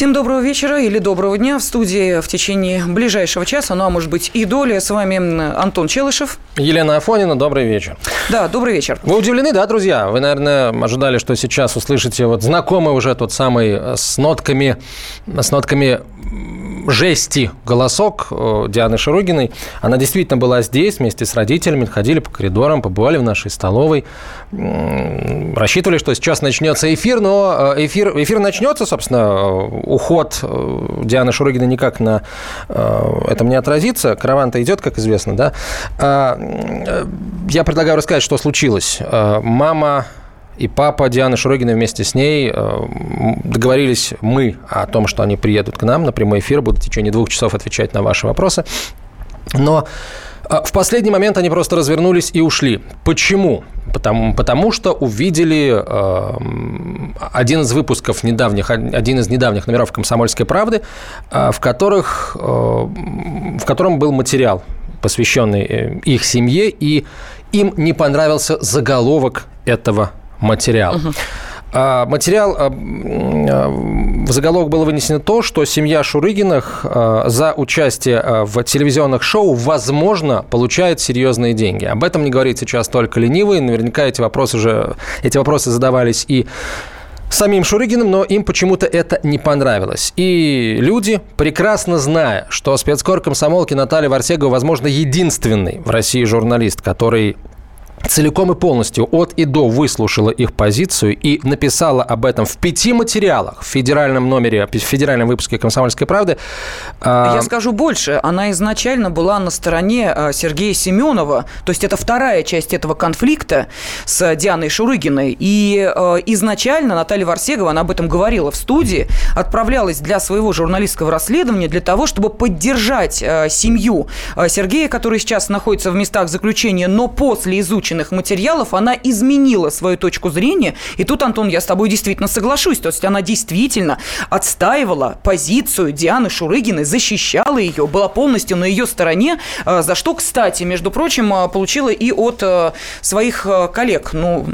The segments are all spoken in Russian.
Всем доброго вечера или доброго дня. В студии в течение ближайшего часа, ну а может быть и доли, с вами Антон Челышев. Елена Афонина, добрый вечер. Да, добрый вечер. Вы удивлены, да, друзья? Вы, наверное, ожидали, что сейчас услышите вот знакомый уже тот самый э, с нотками, с нотками жести голосок э, Дианы Шаругиной. Она действительно была здесь вместе с родителями, ходили по коридорам, побывали в нашей столовой. Рассчитывали, что сейчас начнется эфир, но э, эфир, эфир начнется, собственно, уход э, Дианы Шурыгиной никак на этом не отразится. Караван-то идет, как известно, да. А, я предлагаю рассказать, что случилось. Мама и папа Дианы Шурогиной вместе с ней э, договорились мы о том, что они приедут к нам на прямой эфир, будут в течение двух часов отвечать на ваши вопросы. Но э, в последний момент они просто развернулись и ушли. Почему? Потому, потому что увидели э, один из выпусков недавних, один из недавних номеров «Комсомольской правды», э, в, которых, э, в котором был материал, посвященный э, их семье, и им не понравился заголовок этого материал. Угу. Материал, а, а, в заголовок было вынесено то, что семья Шурыгиных а, за участие в телевизионных шоу, возможно, получает серьезные деньги. Об этом не говорит сейчас только ленивый. Наверняка эти вопросы уже, эти вопросы задавались и самим Шурыгиным, но им почему-то это не понравилось. И люди, прекрасно зная, что спецкор комсомолки Наталья Варсегова, возможно, единственный в России журналист, который целиком и полностью от и до выслушала их позицию и написала об этом в пяти материалах в федеральном номере, в федеральном выпуске «Комсомольской правды». А, Я скажу больше. Она изначально была на стороне а, Сергея Семенова, то есть это вторая часть этого конфликта с Дианой Шурыгиной. И а, изначально Наталья Варсегова, она об этом говорила в студии, отправлялась для своего журналистского расследования для того, чтобы поддержать семью Сергея, который сейчас находится в местах заключения, но после изучения полученных материалов она изменила свою точку зрения. И тут, Антон, я с тобой действительно соглашусь. То есть она действительно отстаивала позицию Дианы Шурыгиной, защищала ее, была полностью на ее стороне, а, за что, кстати, между прочим, а, получила и от а, своих коллег. Ну,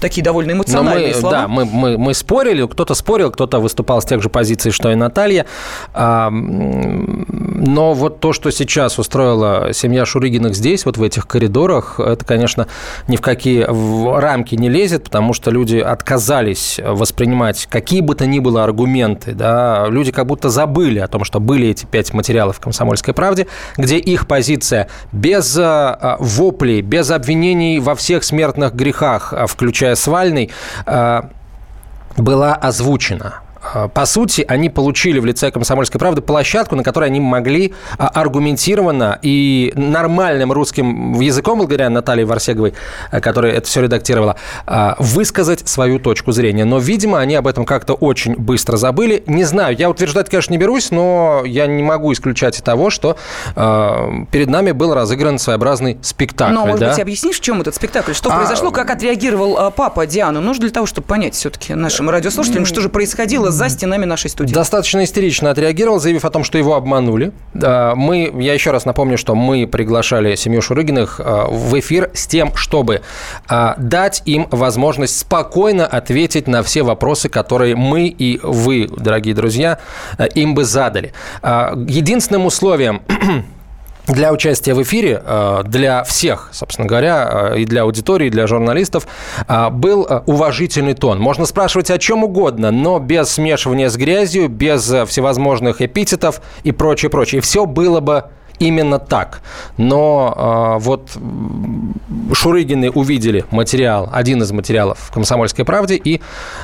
такие довольно эмоциональные мы, слова. Да, мы, мы, мы спорили, кто-то спорил, кто-то выступал с тех же позиций, что и Наталья. Но вот то, что сейчас устроила семья Шурыгиных здесь, вот в этих коридорах, это, конечно, ни в какие рамки не лезет, потому что люди отказались воспринимать какие бы то ни было аргументы. Да? Люди как будто забыли о том, что были эти пять материалов в «Комсомольской правде», где их позиция без а, воплей, без обвинений во всех смертных грехах, а, включая свальный, а, была озвучена. А, по сути, они получили в лице «Комсомольской правды» площадку, на которой они могли а, аргументированно и нормальным русским языком, благодаря Наталье Варсеговой, а, которая это все редактировала, высказать свою точку зрения. Но, видимо, они об этом как-то очень быстро забыли. Не знаю, я утверждать, конечно, не берусь, но я не могу исключать и того, что перед нами был разыгран своеобразный спектакль. Но, может да? быть, объяснишь, в чем этот спектакль? Что а... произошло, как отреагировал папа Дианы? Нужно для того, чтобы понять все-таки нашим радиослушателям, что же происходило за стенами нашей студии. Достаточно истерично отреагировал, заявив о том, что его обманули. Мы, я еще раз напомню, что мы приглашали семью Шурыгиных а, в эфир с тем, чтобы а, дать им возможность спокойно ответить на все вопросы, которые мы и вы, дорогие друзья, а, им бы задали. Единственным условием для участия в эфире, э, для всех, собственно говоря, э, и для аудитории, и для журналистов, э, был уважительный тон. Можно спрашивать о чем угодно, но без смешивания с грязью, без всевозможных эпитетов и прочее, прочее. И все было бы именно так. Но э, вот Шурыгины увидели материал, один из материалов в «Комсомольской правде» и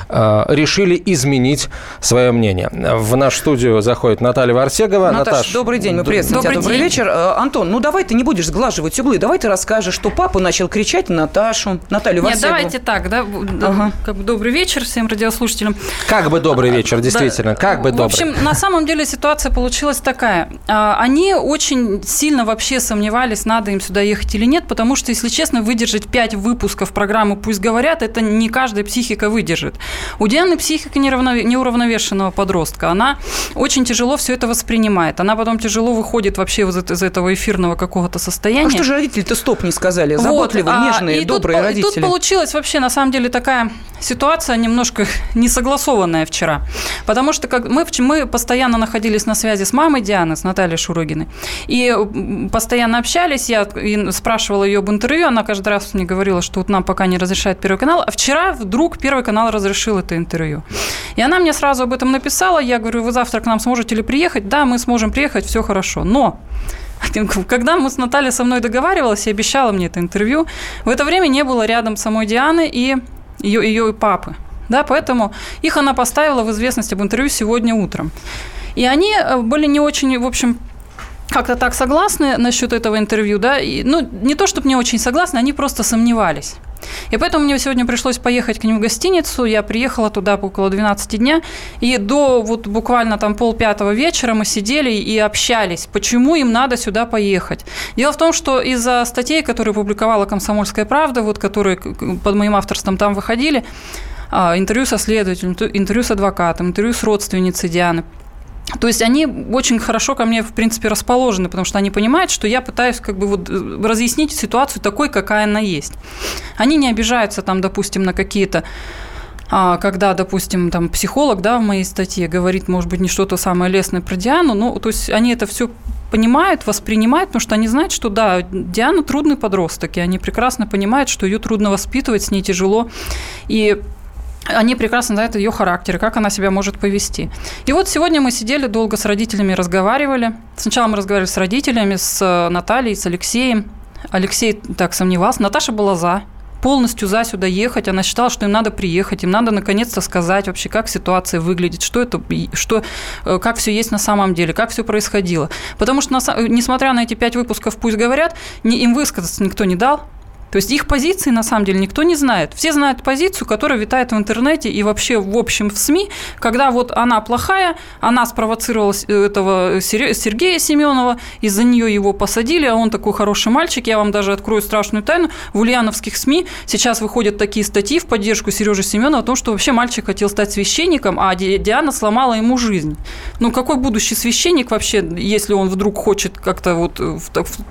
э, решили изменить свое мнение. В нашу студию заходит Наталья Варсегова. Наташ, Наташ добрый день, мы приветствуем добрый тебя. Добрый вечер. Э, Антон, ну давай ты не будешь сглаживать углы, давай ты расскажешь, что папа начал кричать на Наташу, Наталью Варсегову. Нет, давайте так, да, ага. как бы добрый вечер всем радиослушателям. Как бы добрый вечер, действительно, да. как бы добрый. В общем, на самом деле ситуация получилась такая. А, они очень сильно вообще сомневались, надо им сюда ехать или нет, потому что, если честно, выдержать 5 выпусков программы «Пусть говорят» это не каждая психика выдержит. У Дианы психика неуравновешенного подростка. Она очень тяжело все это воспринимает. Она потом тяжело выходит вообще из этого эфирного какого-то состояния. А что же родители-то стоп не сказали? Заботливые, вот, нежные, а, добрые тут, родители. И тут получилось вообще, на самом деле, такая ситуация немножко несогласованная вчера. Потому что как мы, мы постоянно находились на связи с мамой Дианы, с Натальей Шурыгиной. И постоянно общались. Я спрашивала ее об интервью. Она каждый раз мне говорила, что вот нам пока не разрешает Первый канал. А вчера вдруг Первый канал разрешил это интервью. И она мне сразу об этом написала. Я говорю, вы завтра к нам сможете ли приехать? Да, мы сможем приехать, все хорошо. Но когда мы с Натальей со мной договаривалась и обещала мне это интервью, в это время не было рядом самой Дианы и ее, ее папы. Да, поэтому их она поставила в известность об интервью сегодня утром. И они э, были не очень, в общем, как-то так согласны насчет этого интервью, да, и, ну, не то, чтобы не очень согласны, они просто сомневались. И поэтому мне сегодня пришлось поехать к ним в гостиницу. Я приехала туда около 12 дня. И до вот буквально там полпятого вечера мы сидели и общались, почему им надо сюда поехать. Дело в том, что из-за статей, которые публиковала «Комсомольская правда», вот, которые под моим авторством там выходили, а, интервью со следователем, интервью с адвокатом, интервью с родственницей Дианы – то есть они очень хорошо ко мне, в принципе, расположены, потому что они понимают, что я пытаюсь как бы вот э, разъяснить ситуацию такой, какая она есть. Они не обижаются там, допустим, на какие-то а, когда, допустим, там психолог, да, в моей статье говорит, может быть, не что-то самое лестное про Диану, ну, то есть они это все понимают, воспринимают, потому что они знают, что да, Диана трудный подросток, и они прекрасно понимают, что ее трудно воспитывать, с ней тяжело. И они прекрасно знают ее характер, как она себя может повести. И вот сегодня мы сидели долго с родителями, разговаривали. Сначала мы разговаривали с родителями, с э, Натальей, с Алексеем. Алексей так сомневался. Наташа была за полностью за сюда ехать. Она считала, что им надо приехать, им надо наконец-то сказать вообще, как ситуация выглядит, что это, что, э, как все есть на самом деле, как все происходило. Потому что, несмотря на эти пять выпусков, пусть говорят, им высказаться никто не дал. То есть их позиции на самом деле никто не знает. Все знают позицию, которая витает в интернете и вообще в общем в СМИ, когда вот она плохая, она спровоцировала этого Сергея Семенова, из-за нее его посадили, а он такой хороший мальчик. Я вам даже открою страшную тайну. В ульяновских СМИ сейчас выходят такие статьи в поддержку Сережи Семенова о том, что вообще мальчик хотел стать священником, а Диана сломала ему жизнь. Ну какой будущий священник вообще, если он вдруг хочет как-то вот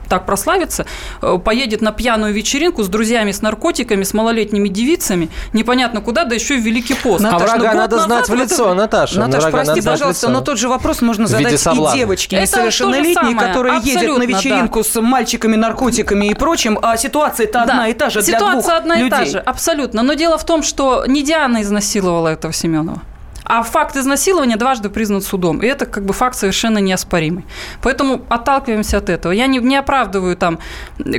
так прославиться, э, поедет на пьяную вечеринку, вечеринку с друзьями, с наркотиками, с малолетними девицами, непонятно куда, да еще и в Великий пост. Наташ, а врага ну, надо знать в лицо, Наташа. Наташа, прости, пожалуйста, но тот же вопрос можно задать и девочке несовершеннолетней, которая едет на вечеринку с мальчиками, наркотиками и прочим, а ситуация-то одна и та же для Ситуация одна и та же, абсолютно. Но дело в том, что не Диана изнасиловала этого Семенова. А факт изнасилования дважды признан судом. И это как бы факт совершенно неоспоримый. Поэтому отталкиваемся от этого. Я не, не оправдываю там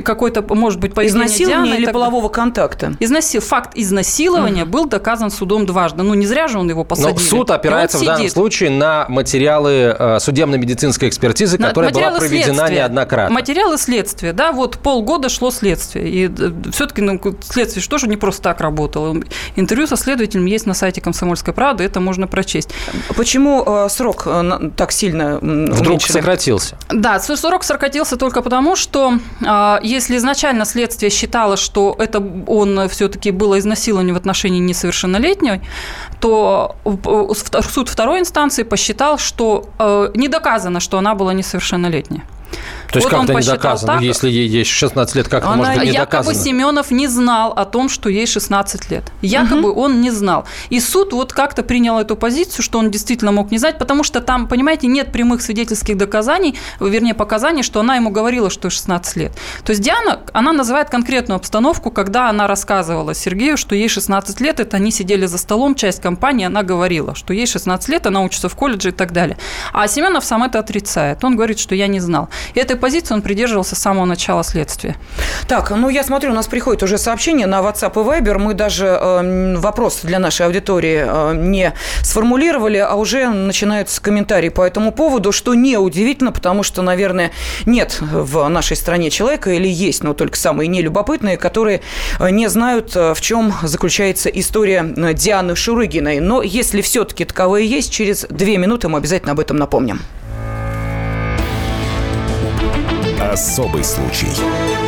какой-то, может быть, поведение Изнасилование Дианы, или так... полового контакта? Изнасил... Факт изнасилования uh был доказан судом дважды. Ну, не зря же он его посадил. Но суд опирается в данном случае на материалы э, судебно-медицинской экспертизы, которая была проведена следствия. неоднократно. Материалы следствия, да, вот полгода шло следствие. И э, все-таки ну, следствие что же не просто так работало. Интервью со следователем есть на сайте «Комсомольской правды», это можно можно прочесть. Почему э, срок э, так сильно Вдруг уменьшили? сократился? Да, срок сократился только потому, что э, если изначально следствие считало, что это он все-таки было изнасилование в отношении несовершеннолетней, то суд второй инстанции посчитал, что не доказано, что она была несовершеннолетняя. То есть вот как это не доказано? Так, Если ей есть 16 лет, как это может быть не якобы доказано? Семенов не знал о том, что ей 16 лет. Якобы угу. он не знал. И суд вот как-то принял эту позицию, что он действительно мог не знать, потому что там, понимаете, нет прямых свидетельских доказаний, вернее, показаний, что она ему говорила, что 16 лет. То есть Диана, она называет конкретную обстановку, когда она рассказывала Сергею, что ей 16 лет, это они сидели за столом, часть компании, она говорила, что ей 16 лет, она учится в колледже и так далее. А Семенов сам это отрицает. Он говорит, что я не знал. И этой позиции он придерживался с самого начала следствия. Так, ну я смотрю, у нас приходит уже сообщение на WhatsApp и Viber. Мы даже э, вопрос для нашей аудитории э, не сформулировали, а уже начинаются комментарии по этому поводу, что неудивительно, потому что, наверное, нет в нашей стране человека или есть, но только самые нелюбопытные, которые не знают, э, в чем заключается история Дианы Шурыгиной. Но если все-таки таковые есть, через две минуты мы обязательно об этом напомним. Особый случай.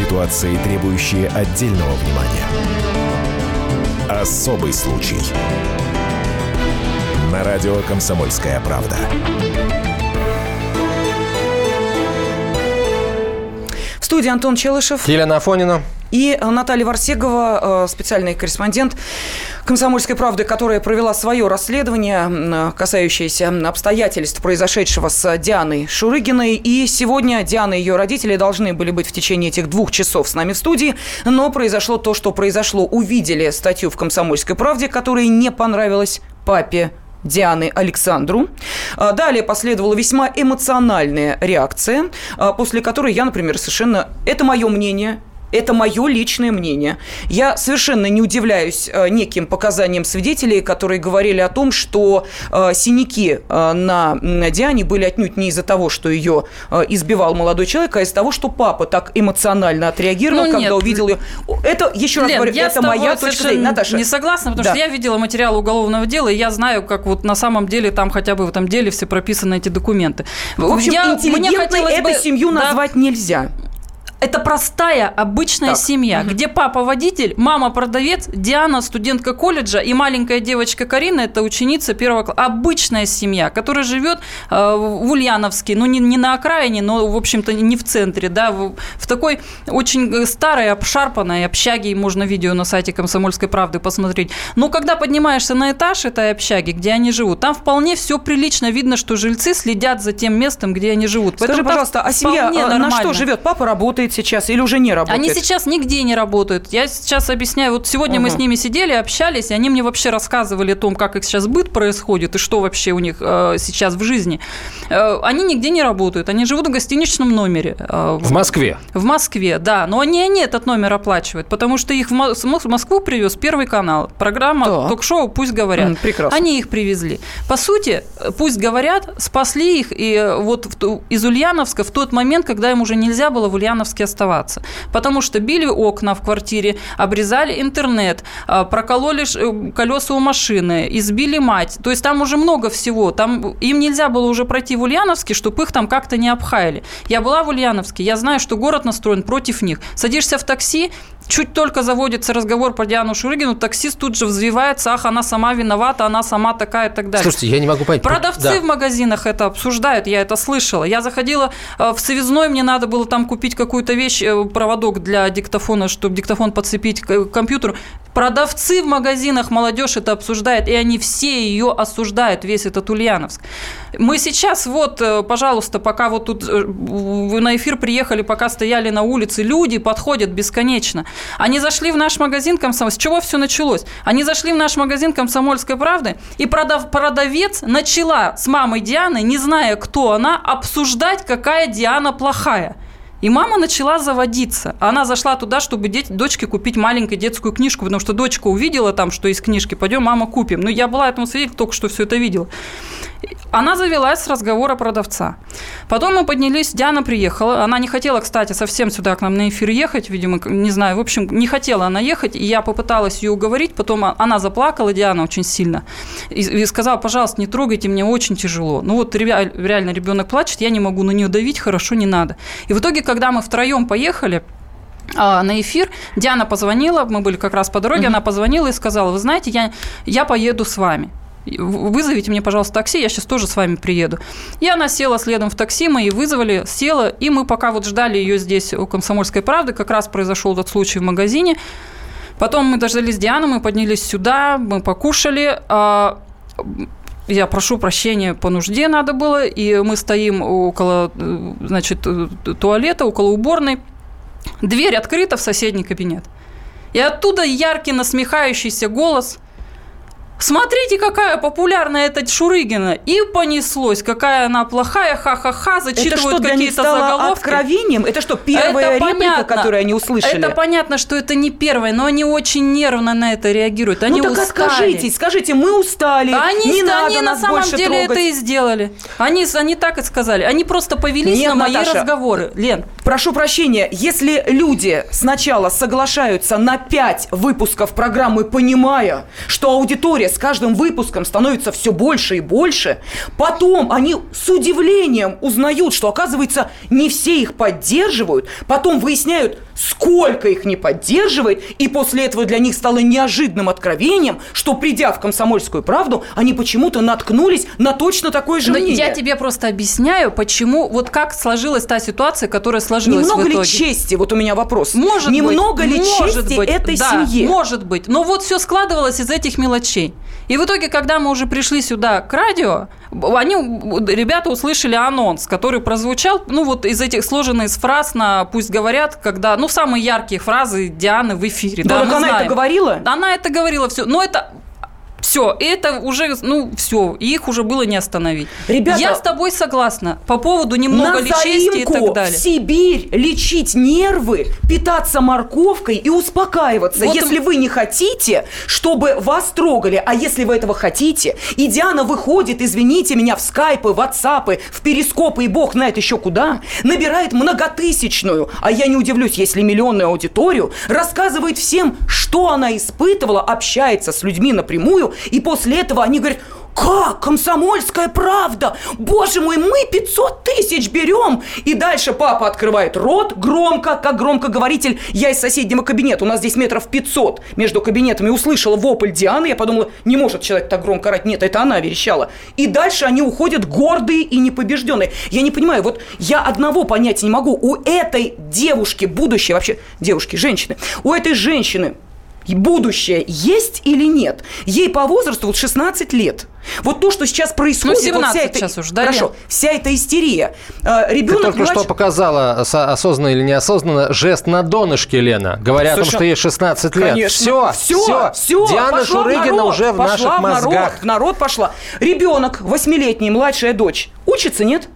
Ситуации, требующие отдельного внимания. Особый случай. На радио «Комсомольская правда». В студии Антон Челышев. Елена Афонина. И Наталья Варсегова, э, специальный корреспондент «Комсомольской правды», которая провела свое расследование, касающееся обстоятельств произошедшего с Дианой Шурыгиной. И сегодня Диана и ее родители должны были быть в течение этих двух часов с нами в студии. Но произошло то, что произошло. Увидели статью в «Комсомольской правде», которая не понравилась папе Дианы Александру. А, далее последовала весьма эмоциональная реакция, а, после которой я, например, совершенно... Это мое мнение, это мое личное мнение. Я совершенно не удивляюсь э, неким показаниям свидетелей, которые говорили о том, что э, синяки э, на, Диане были отнюдь не из-за того, что ее избивал молодой человек, а из-за того, что папа так эмоционально отреагировал, ну, когда нет. увидел ее. Это, еще Лен, раз говорю, это моя точка зрения. Наташа. Не согласна, потому да. что я видела материал уголовного дела, и я знаю, как вот на самом деле там хотя бы в этом деле все прописаны эти документы. В общем, я, интеллигентной эту бы... семью да, назвать нельзя. Это простая, обычная так. семья, угу. где папа водитель, мама продавец, Диана студентка колледжа и маленькая девочка Карина это ученица первого класса. Обычная семья, которая живет э, в Ульяновске, ну не, не на окраине, но в общем-то не в центре, да, в, в такой очень э, старой, обшарпанной общаге, можно видео на сайте Комсомольской правды посмотреть. Но когда поднимаешься на этаж этой общаги, где они живут, там вполне все прилично видно, что жильцы следят за тем местом, где они живут. Скажи, Поэтому пожалуйста, а семья э, на что живет? Папа работает, работает сейчас или уже не работает? Они сейчас нигде не работают. Я сейчас объясняю. Вот сегодня угу. мы с ними сидели, общались, и они мне вообще рассказывали о том, как их сейчас быт происходит и что вообще у них э, сейчас в жизни. Э, они нигде не работают. Они живут в гостиничном номере. Э, в Москве? В Москве, да. Но они, они этот номер оплачивают, потому что их в Москву привез Первый канал. Программа да. ток-шоу «Пусть говорят». Mm, прекрасно. Они их привезли. По сути, «Пусть говорят» спасли их и вот из Ульяновска в тот момент, когда им уже нельзя было в Ульяновске практически оставаться. Потому что били окна в квартире, обрезали интернет, а, прокололи э, колеса у машины, избили мать. То есть там уже много всего. Там им нельзя было уже пройти в Ульяновске, чтобы их там как-то не обхаяли. Я была в Ульяновске, я знаю, что город настроен против них. Садишься в такси, чуть только заводится разговор про Диану Шурыгину, таксист тут же взвивается, ах, она сама виновата, она сама такая и так далее. Слушайте, я не могу понять. Продавцы да. в магазинах это обсуждают, я это слышала. Я заходила э, в связной, мне надо было там купить какую-то вещь, э, проводок для диктофона, чтобы диктофон подцепить к компьютеру. Продавцы в магазинах, молодежь это обсуждает, и они все ее осуждают, весь этот Ульяновск. Мы сейчас вот, э, пожалуйста, пока вот тут вы на эфир приехали, пока стояли на улице, люди подходят бесконечно. Они зашли в наш магазин «Комсомольской». С чего все началось? Они зашли в наш магазин «Комсомольской правды», и продав, продавец начала с мамой Дианы, не зная, кто она, обсуждать, какая Диана плохая. И мама начала заводиться. Она зашла туда, чтобы дети, дочке купить маленькую детскую книжку, потому что дочка увидела там, что из книжки, пойдем, мама, купим. Ну, я была этому свидетелем, только что все это видела. Она завелась с разговора продавца. Потом мы поднялись, Диана приехала. Она не хотела, кстати, совсем сюда к нам на эфир ехать, видимо, не знаю. В общем, не хотела она ехать, и я попыталась ее уговорить. Потом она заплакала, Диана, очень сильно. И, и сказала, пожалуйста, не трогайте, мне очень тяжело. Ну вот реально ребенок плачет, я не могу на нее давить, хорошо, не надо. И в итоге, когда мы втроем поехали, а, на эфир. Диана позвонила, мы были как раз по дороге, mm-hmm. она позвонила и сказала, вы знаете, я, я поеду с вами вызовите мне, пожалуйста, такси, я сейчас тоже с вами приеду. И она села следом в такси, мы ее вызвали, села, и мы пока вот ждали ее здесь у «Комсомольской правды», как раз произошел тот случай в магазине. Потом мы дождались Дианы, мы поднялись сюда, мы покушали, а, я прошу прощения, по нужде надо было, и мы стоим около, значит, туалета, около уборной. Дверь открыта в соседний кабинет. И оттуда яркий насмехающийся голос – Смотрите, какая популярная эта Шурыгина. И понеслось. Какая она плохая, ха-ха-ха, зачитывают какие-то заголовки. откровением? Это что, первая это реплика, понятно. которую они услышали? Это понятно, что это не первая, но они очень нервно на это реагируют. Они ну так устали. откажитесь, скажите, мы устали, они, не надо они нас на самом больше деле трогать. это и сделали. Они, они так и сказали. Они просто повелись Нет, на мои Наташа, разговоры. Лен. Прошу прощения, если люди сначала соглашаются на пять выпусков программы, понимая, что аудитория с каждым выпуском становится все больше и больше, потом они с удивлением узнают, что, оказывается, не все их поддерживают, потом выясняют, сколько их не поддерживает, и после этого для них стало неожиданным откровением, что, придя в «Комсомольскую правду», они почему-то наткнулись на точно такое же Но мнение. я тебе просто объясняю, почему, вот как сложилась та ситуация, которая сложилась Немного в итоге. ли чести, вот у меня вопрос. Может Немного быть, ли может чести быть, этой да, семье? может быть. Но вот все складывалось из этих мелочей. И в итоге, когда мы уже пришли сюда к радио, они, ребята услышали анонс, который прозвучал, ну вот из этих сложенных фраз на «пусть говорят», когда, ну, самые яркие фразы Дианы в эфире. Да, да, так она знаем. это говорила? Она это говорила все. Но это все, это уже, ну, все, их уже было не остановить. Ребята, я с тобой согласна по поводу немного на ли чести и так далее. в Сибирь лечить нервы, питаться морковкой и успокаиваться, Вот если им- вы не хотите, чтобы вас трогали. А если вы этого хотите, и Диана выходит, извините меня, в скайпы, в ватсапы, в перископы и бог знает еще куда, набирает многотысячную, а я не удивлюсь, если миллионную аудиторию, рассказывает всем, что она испытывала, общается с людьми напрямую, и после этого они говорят, как? Комсомольская правда! Боже мой, мы 500 тысяч берем! И дальше папа открывает рот громко, как громкоговоритель. Я из соседнего кабинета, у нас здесь метров 500 между кабинетами, услышала вопль Дианы. Я подумала, не может человек так громко орать. Нет, это она верещала. И дальше они уходят гордые и непобежденные. Я не понимаю, вот я одного понять не могу. У этой девушки, будущее вообще, девушки, женщины, у этой женщины будущее есть или нет? Ей по возрасту вот 16 лет. Вот то, что сейчас происходит, Ну, 17 вот вся эта, сейчас уж, да, хорошо, Лен? вся эта истерия. Ты Ребенок только что младше- показала со- осознанно или неосознанно жест на донышке, Лена, говоря о том, Слушай, что ей 16 лет. Конечно. Все, все, все. Диана пошла в Шурыгина народ, уже в пошла наших в народ, в народ пошла. Ребенок, восьмилетний, младшая дочь, учится, нет?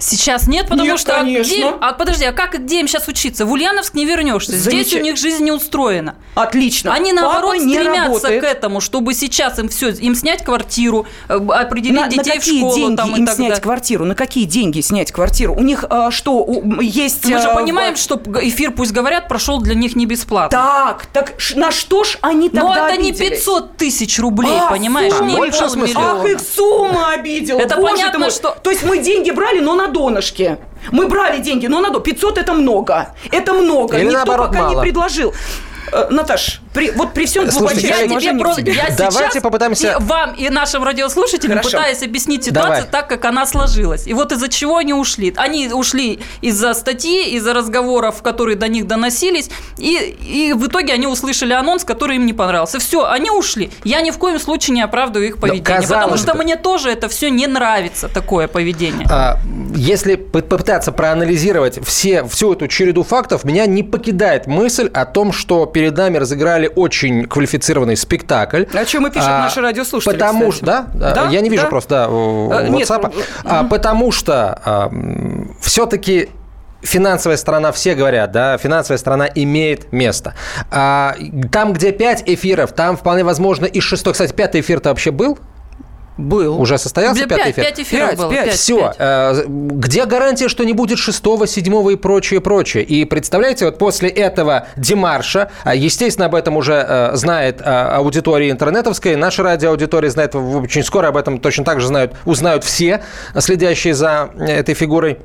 Сейчас нет, потому Нет, что... а конечно. где- а подожди, а как где им сейчас учиться? В Ульяновск не вернешься. Здесь Замеча- у них жизнь не устроена. Отлично. Они, Папа наоборот, не стремятся работает. к этому, чтобы сейчас им все, им снять квартиру, э, определить На, на детей в какие школу деньги там, и им так снять далее. квартиру? На какие деньги снять квартиру? У них а, что, у- есть... Мы же а, понимаем, в- что эфир, пусть говорят, прошел для них не бесплатно. Так, так на что ж они тогда Но это не обиделись? 500 тысяч рублей, А, понимаешь? сумма. Не Больше, в. Ах, их сумма обидела. Это Боже понятно, ты мой. что- То есть мы деньги брали, но на донышке. Мы брали деньги, но на донышке. 500 это много. Это много. Или Никто наоборот пока мало. не предложил. Э, Наташ, при- вот при всем Слушайте, Я тебе просто, я Давайте сейчас попытаемся- и вам и нашим радиослушателям Хорошо. пытаюсь объяснить ситуацию Давай. так, как она сложилась. И вот из-за чего они ушли. Они ушли из-за статьи, из-за разговоров, которые до них доносились, и, и в итоге они услышали анонс, который им не понравился. Все, они ушли. Я ни в коем случае не оправдываю их поведение, потому что бы. мне тоже это все не нравится, такое поведение. А, Если по- попытаться проанализировать все, всю эту череду фактов, меня не покидает мысль о том, что перед нами разыграли очень квалифицированный спектакль. О чем и пишут наши радиослушатели, Потому что, да? Да, Я не вижу да. просто да, Э, нет, WhatsApp. э, А, Потому что все-таки финансовая сторона, все говорят, да, финансовая сторона имеет место. А, там, где 5 эфиров, там вполне возможно и шестой. Кстати, пятый эфир-то вообще был? Был. Уже состоялся пятый эфир? пять эфиров Пять, было. пять. пять, Все. пять. Где гарантия, что не будет шестого, седьмого и прочее, прочее? И представляете, вот после этого демарша, а, естественно, об этом уже э, знает э, аудитория интернетовская, наша радиоаудитория знает, очень скоро об этом точно так же знают, узнают все, следящие за э, этой фигурой.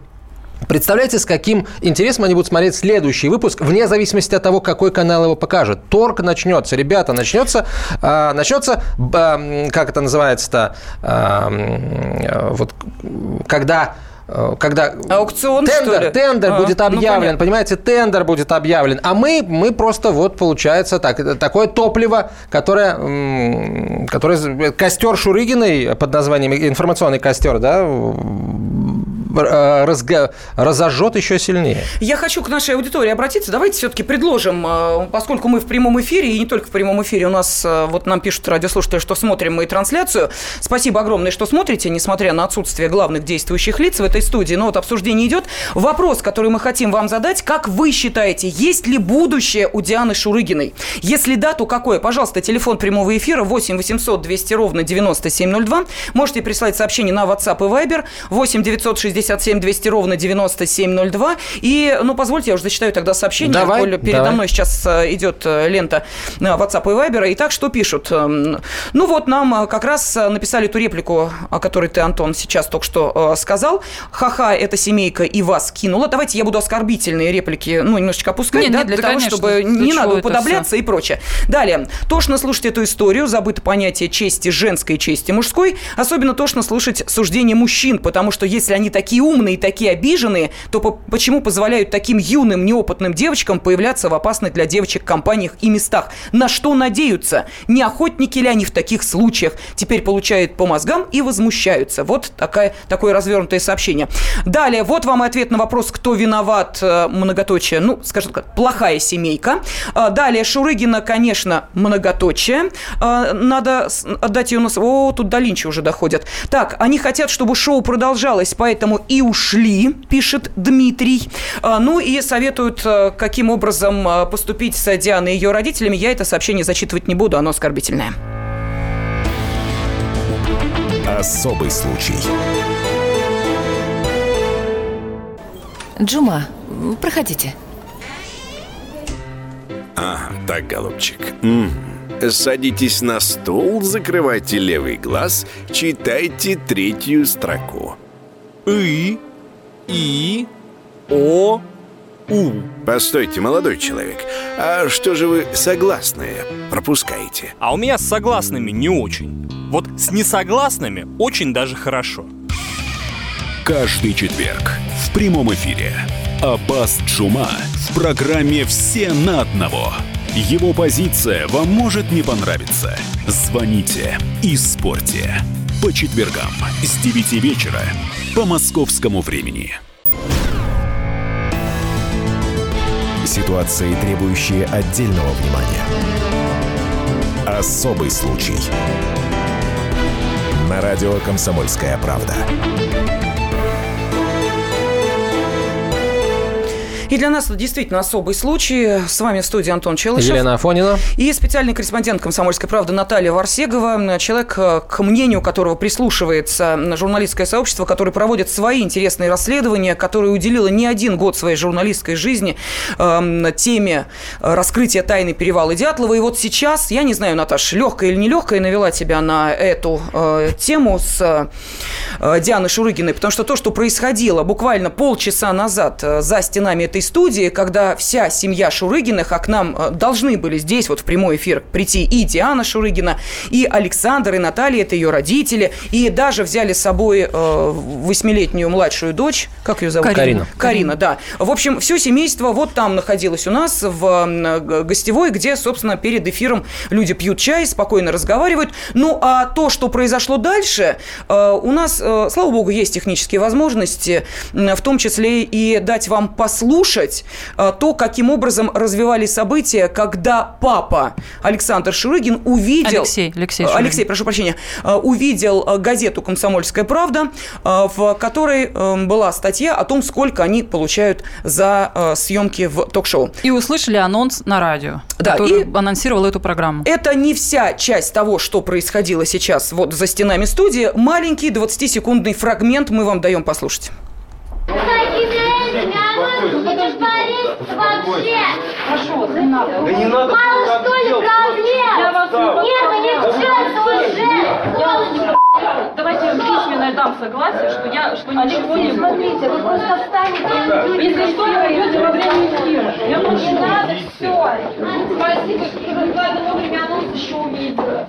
Представляете, с каким интересом они будут смотреть следующий выпуск, вне зависимости от того, какой канал его покажет. Торг начнется, ребята, начнется, а, начнется, м, как это называется-то, э, вот когда э, когда Аукцион, тендер, что ли? тендер А, будет ну, объявлен, понятно. понимаете, тендер будет объявлен, а мы, мы просто вот получается так, это такое топливо, которое, которое костер Шурыгиной под названием информационный костер, да, э, разго... разожжет еще сильнее. Я хочу к нашей аудитории обратиться. Давайте все-таки предложим, э, поскольку мы в прямом эфире, и не только в прямом эфире, у нас, э, вот нам пишут радиослушатели, что смотрим мы трансляцию. Спасибо огромное, что смотрите, несмотря на отсутствие главных действующих лиц в этой студии. Но вот обсуждение идет. Вопрос, который мы хотим вам задать. Как вы считаете, есть ли будущее у Дианы Шурыгиной? Если да, то какое? Пожалуйста, телефон прямого эфира 8 800 200 ровно 9702. Можете прислать сообщение на WhatsApp и Viber 8 967 200 ровно 9702. И, ну, позвольте, я уже зачитаю тогда сообщение. Давай, Передо давай. мной сейчас э, идет э, лента э, WhatsApp и Viber. Итак, что пишут? Эм, Ну вот нам как раз написали ту реплику, о которой ты, Антон, сейчас только что сказал. Ха-ха, эта семейка и вас кинула. Давайте я буду оскорбительные реплики, ну, немножечко опускать, Нет, да, нет, для да, того, конечно. чтобы не надо уподобляться и прочее. Далее. Тошно слушать эту историю, забыто понятие чести женской, чести мужской. Особенно тошно слушать суждения мужчин, потому что если они такие умные и такие обиженные, то по- почему позволяют таким юным, неопытным девочкам появляться в опасных для девочек компаниях и местах? На что надеются? Не охотники ли они в таких случаях? Теперь получают по мозгам и возмущаются. Вот такая, такое развернутое сообщение. Далее, вот вам и ответ на вопрос, кто виноват, э, многоточие, ну, скажем так, плохая семейка. А, Далее, Шурыгина, конечно, многоточие. А, Надо отдать ее у нас... О, тут до Линча уже доходят. Так, они хотят, чтобы шоу продолжалось, поэтому и ушли, пишет Дмитрий. Ну и советуют, э, каким образом э, поступить с Дианой и ее родителями. Я это сообщение зачитывать не буду, оно оскорбительное. Особый случай. Джума, проходите. Ага, так, голубчик. Мгм. Садитесь на стул, закрывайте левый глаз, читайте третью строку. И, И, О, У. Постойте, молодой человек, а что же вы согласные пропускаете? А у меня с согласными не очень. Вот с несогласными очень даже хорошо. Каждый четверг в прямом эфире Аббас Джума в программе «Все на одного». Его позиция вам может не понравиться. Звоните и спорьте. По четвергам с 9 вечера по московскому времени. Ситуации, требующие отдельного внимания. Особый случай. На радио «Комсомольская правда». И для нас это действительно особый случай. С вами в студии Антон Челышев. Елена Афонина. И специальный корреспондент «Комсомольской правды» Наталья Варсегова, человек, э, к мнению которого прислушивается журналистское сообщество, который проводит свои интересные расследования, которое уделило не один год своей журналистской жизни э, теме раскрытия тайны перевала Дятлова. И вот сейчас, я не знаю, Наташа, легкая или нелегкая, навела тебя на эту э, тему с э, Дианой Шурыгиной, потому что то, что происходило буквально полчаса назад э, за стенами этой студии, когда вся семья Шурыгиных, а к нам э, должны были здесь вот в прямой эфир прийти и Диана Шурыгина, и Александр, и Наталья, это ее родители, и даже взяли с собой э, восьмилетнюю младшую дочь, как ее зовут? Карина. Карина, да. В общем, все семейство вот там находилось у нас в г- гостевой, где, собственно, перед эфиром люди пьют чай, спокойно разговаривают. Ну, а то, что произошло дальше, э, у нас, э, слава богу, есть технические возможности, в том числе и дать вам послушать э, то, каким образом развивались события, когда папа Александр Шурыгин увидел... Алексей, Алексей Шурыгин. Алексей, прошу прощения, э, увидел э, газету «Комсомольская правда», в которой э, была статья о том, сколько они получают за съемки в ток-шоу. И услышали анонс на радио, Да, который и- анонсировал эту программу. Это не вся часть того, что происходило сейчас вот за стенами студии. Маленький 20-секундный фрагмент мы вам даем послушать. Прошу, не надо. Да не надо. Мало что ли проблем? Нет, они все уже. Давайте письменно дам согласие, что я что ничего не Смотрите, вы просто встанете. Если что, вы пойдете во время эфира. Я Не надо все. Спасибо, что вы вовремя анонс еще увидела.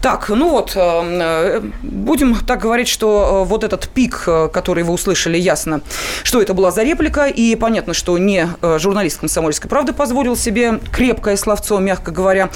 Так, ну вот, э, будем так говорить, что вот этот пик, который вы услышали, ясно, что это была за реплика, и понятно, что не журналист «Комсомольской правды» позволил себе крепкое словцо, мягко говоря,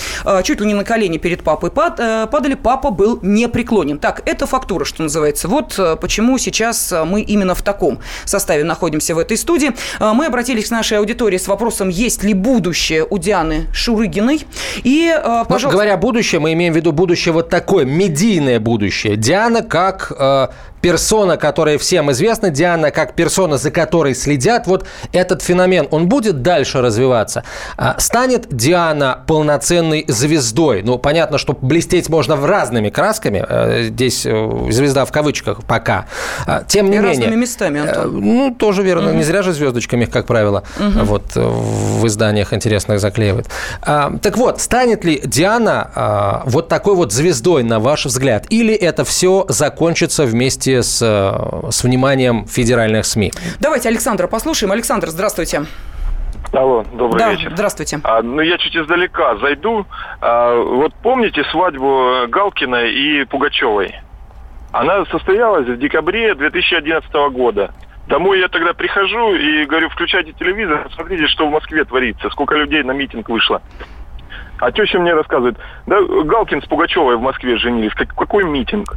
чуть ли не на колени перед папой падали, папа был непреклонен. Так, это фактура, что называется. Вот почему сейчас мы именно в таком составе находимся в этой студии. Мы обратились к нашей аудитории с вопросом, есть ли будущее у Дианы Шурыгиной. И, пожалуйста... Ну, говоря будущее, мы имеем в виду будущее вот такое, медийное будущее. Диана как э, персона, которая всем известна, Диана как персона, за которой следят, вот этот феномен, он будет дальше развиваться? А, станет Диана полноценной звездой? Ну, понятно, что блестеть можно в разными красками, э, здесь э, звезда в кавычках пока. А, тем не И менее... разными местами, Антон. Ну, тоже верно, угу. не зря же звездочками, как правило, угу. вот в изданиях интересных заклеивают. А, так вот, станет ли Диана вот такой вот звездой, на ваш взгляд? Или это все закончится вместе вместе с, э, с вниманием федеральных СМИ. Давайте Александра послушаем. Александр, здравствуйте. Алло, добрый да, вечер. Здравствуйте. А, ну, я чуть издалека зайду. А, вот помните свадьбу Галкина и Пугачевой? Она состоялась в декабре 2011 года. Домой я тогда прихожу и говорю, включайте телевизор, смотрите, что в Москве творится, сколько людей на митинг вышло. А теща мне рассказывает, да, Галкин с Пугачевой в Москве женились, как, какой митинг?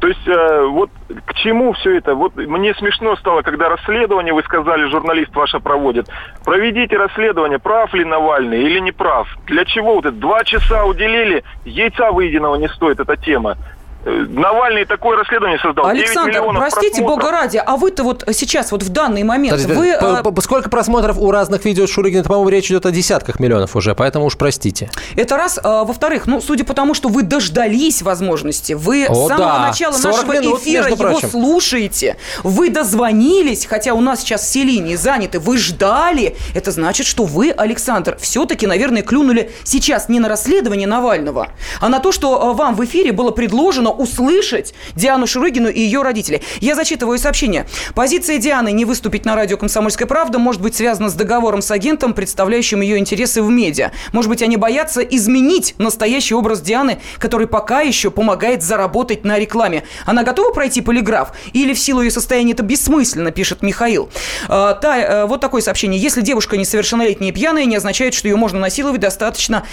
То есть э, вот к чему все это? Вот мне смешно стало, когда расследование, вы сказали, журналист ваше проводит. Проведите расследование, прав ли Навальный или не прав. Для чего вот это? Два часа уделили, яйца выеденного не стоит эта тема. Навальный такое расследование создал. Александр, простите, просмотров. бога ради, а вы-то вот сейчас, вот в данный момент, Подожди, вы... По, а, по, сколько просмотров у разных видео с Шурыгиной? по-моему, речь идет о десятках миллионов уже, поэтому уж простите. Это раз. А, во-вторых, ну, судя по тому, что вы дождались возможности, вы о, с самого да. начала нашего минут, эфира его слушаете, вы дозвонились, хотя у нас сейчас все линии заняты, вы ждали, это значит, что вы, Александр, все-таки, наверное, клюнули сейчас не на расследование Навального, а на то, что а, вам в эфире было предложено услышать Диану Шурыгину и ее родителей. Я зачитываю сообщение. Позиция Дианы не выступить на радио «Комсомольская правда» может быть связана с договором с агентом, представляющим ее интересы в медиа. Может быть, они боятся изменить настоящий образ Дианы, который пока еще помогает заработать на рекламе. Она готова пройти полиграф? Или в силу ее состояния это бессмысленно, пишет Михаил. А, та, а, вот такое сообщение. Если девушка несовершеннолетняя и пьяная, не означает, что ее можно насиловать достаточно.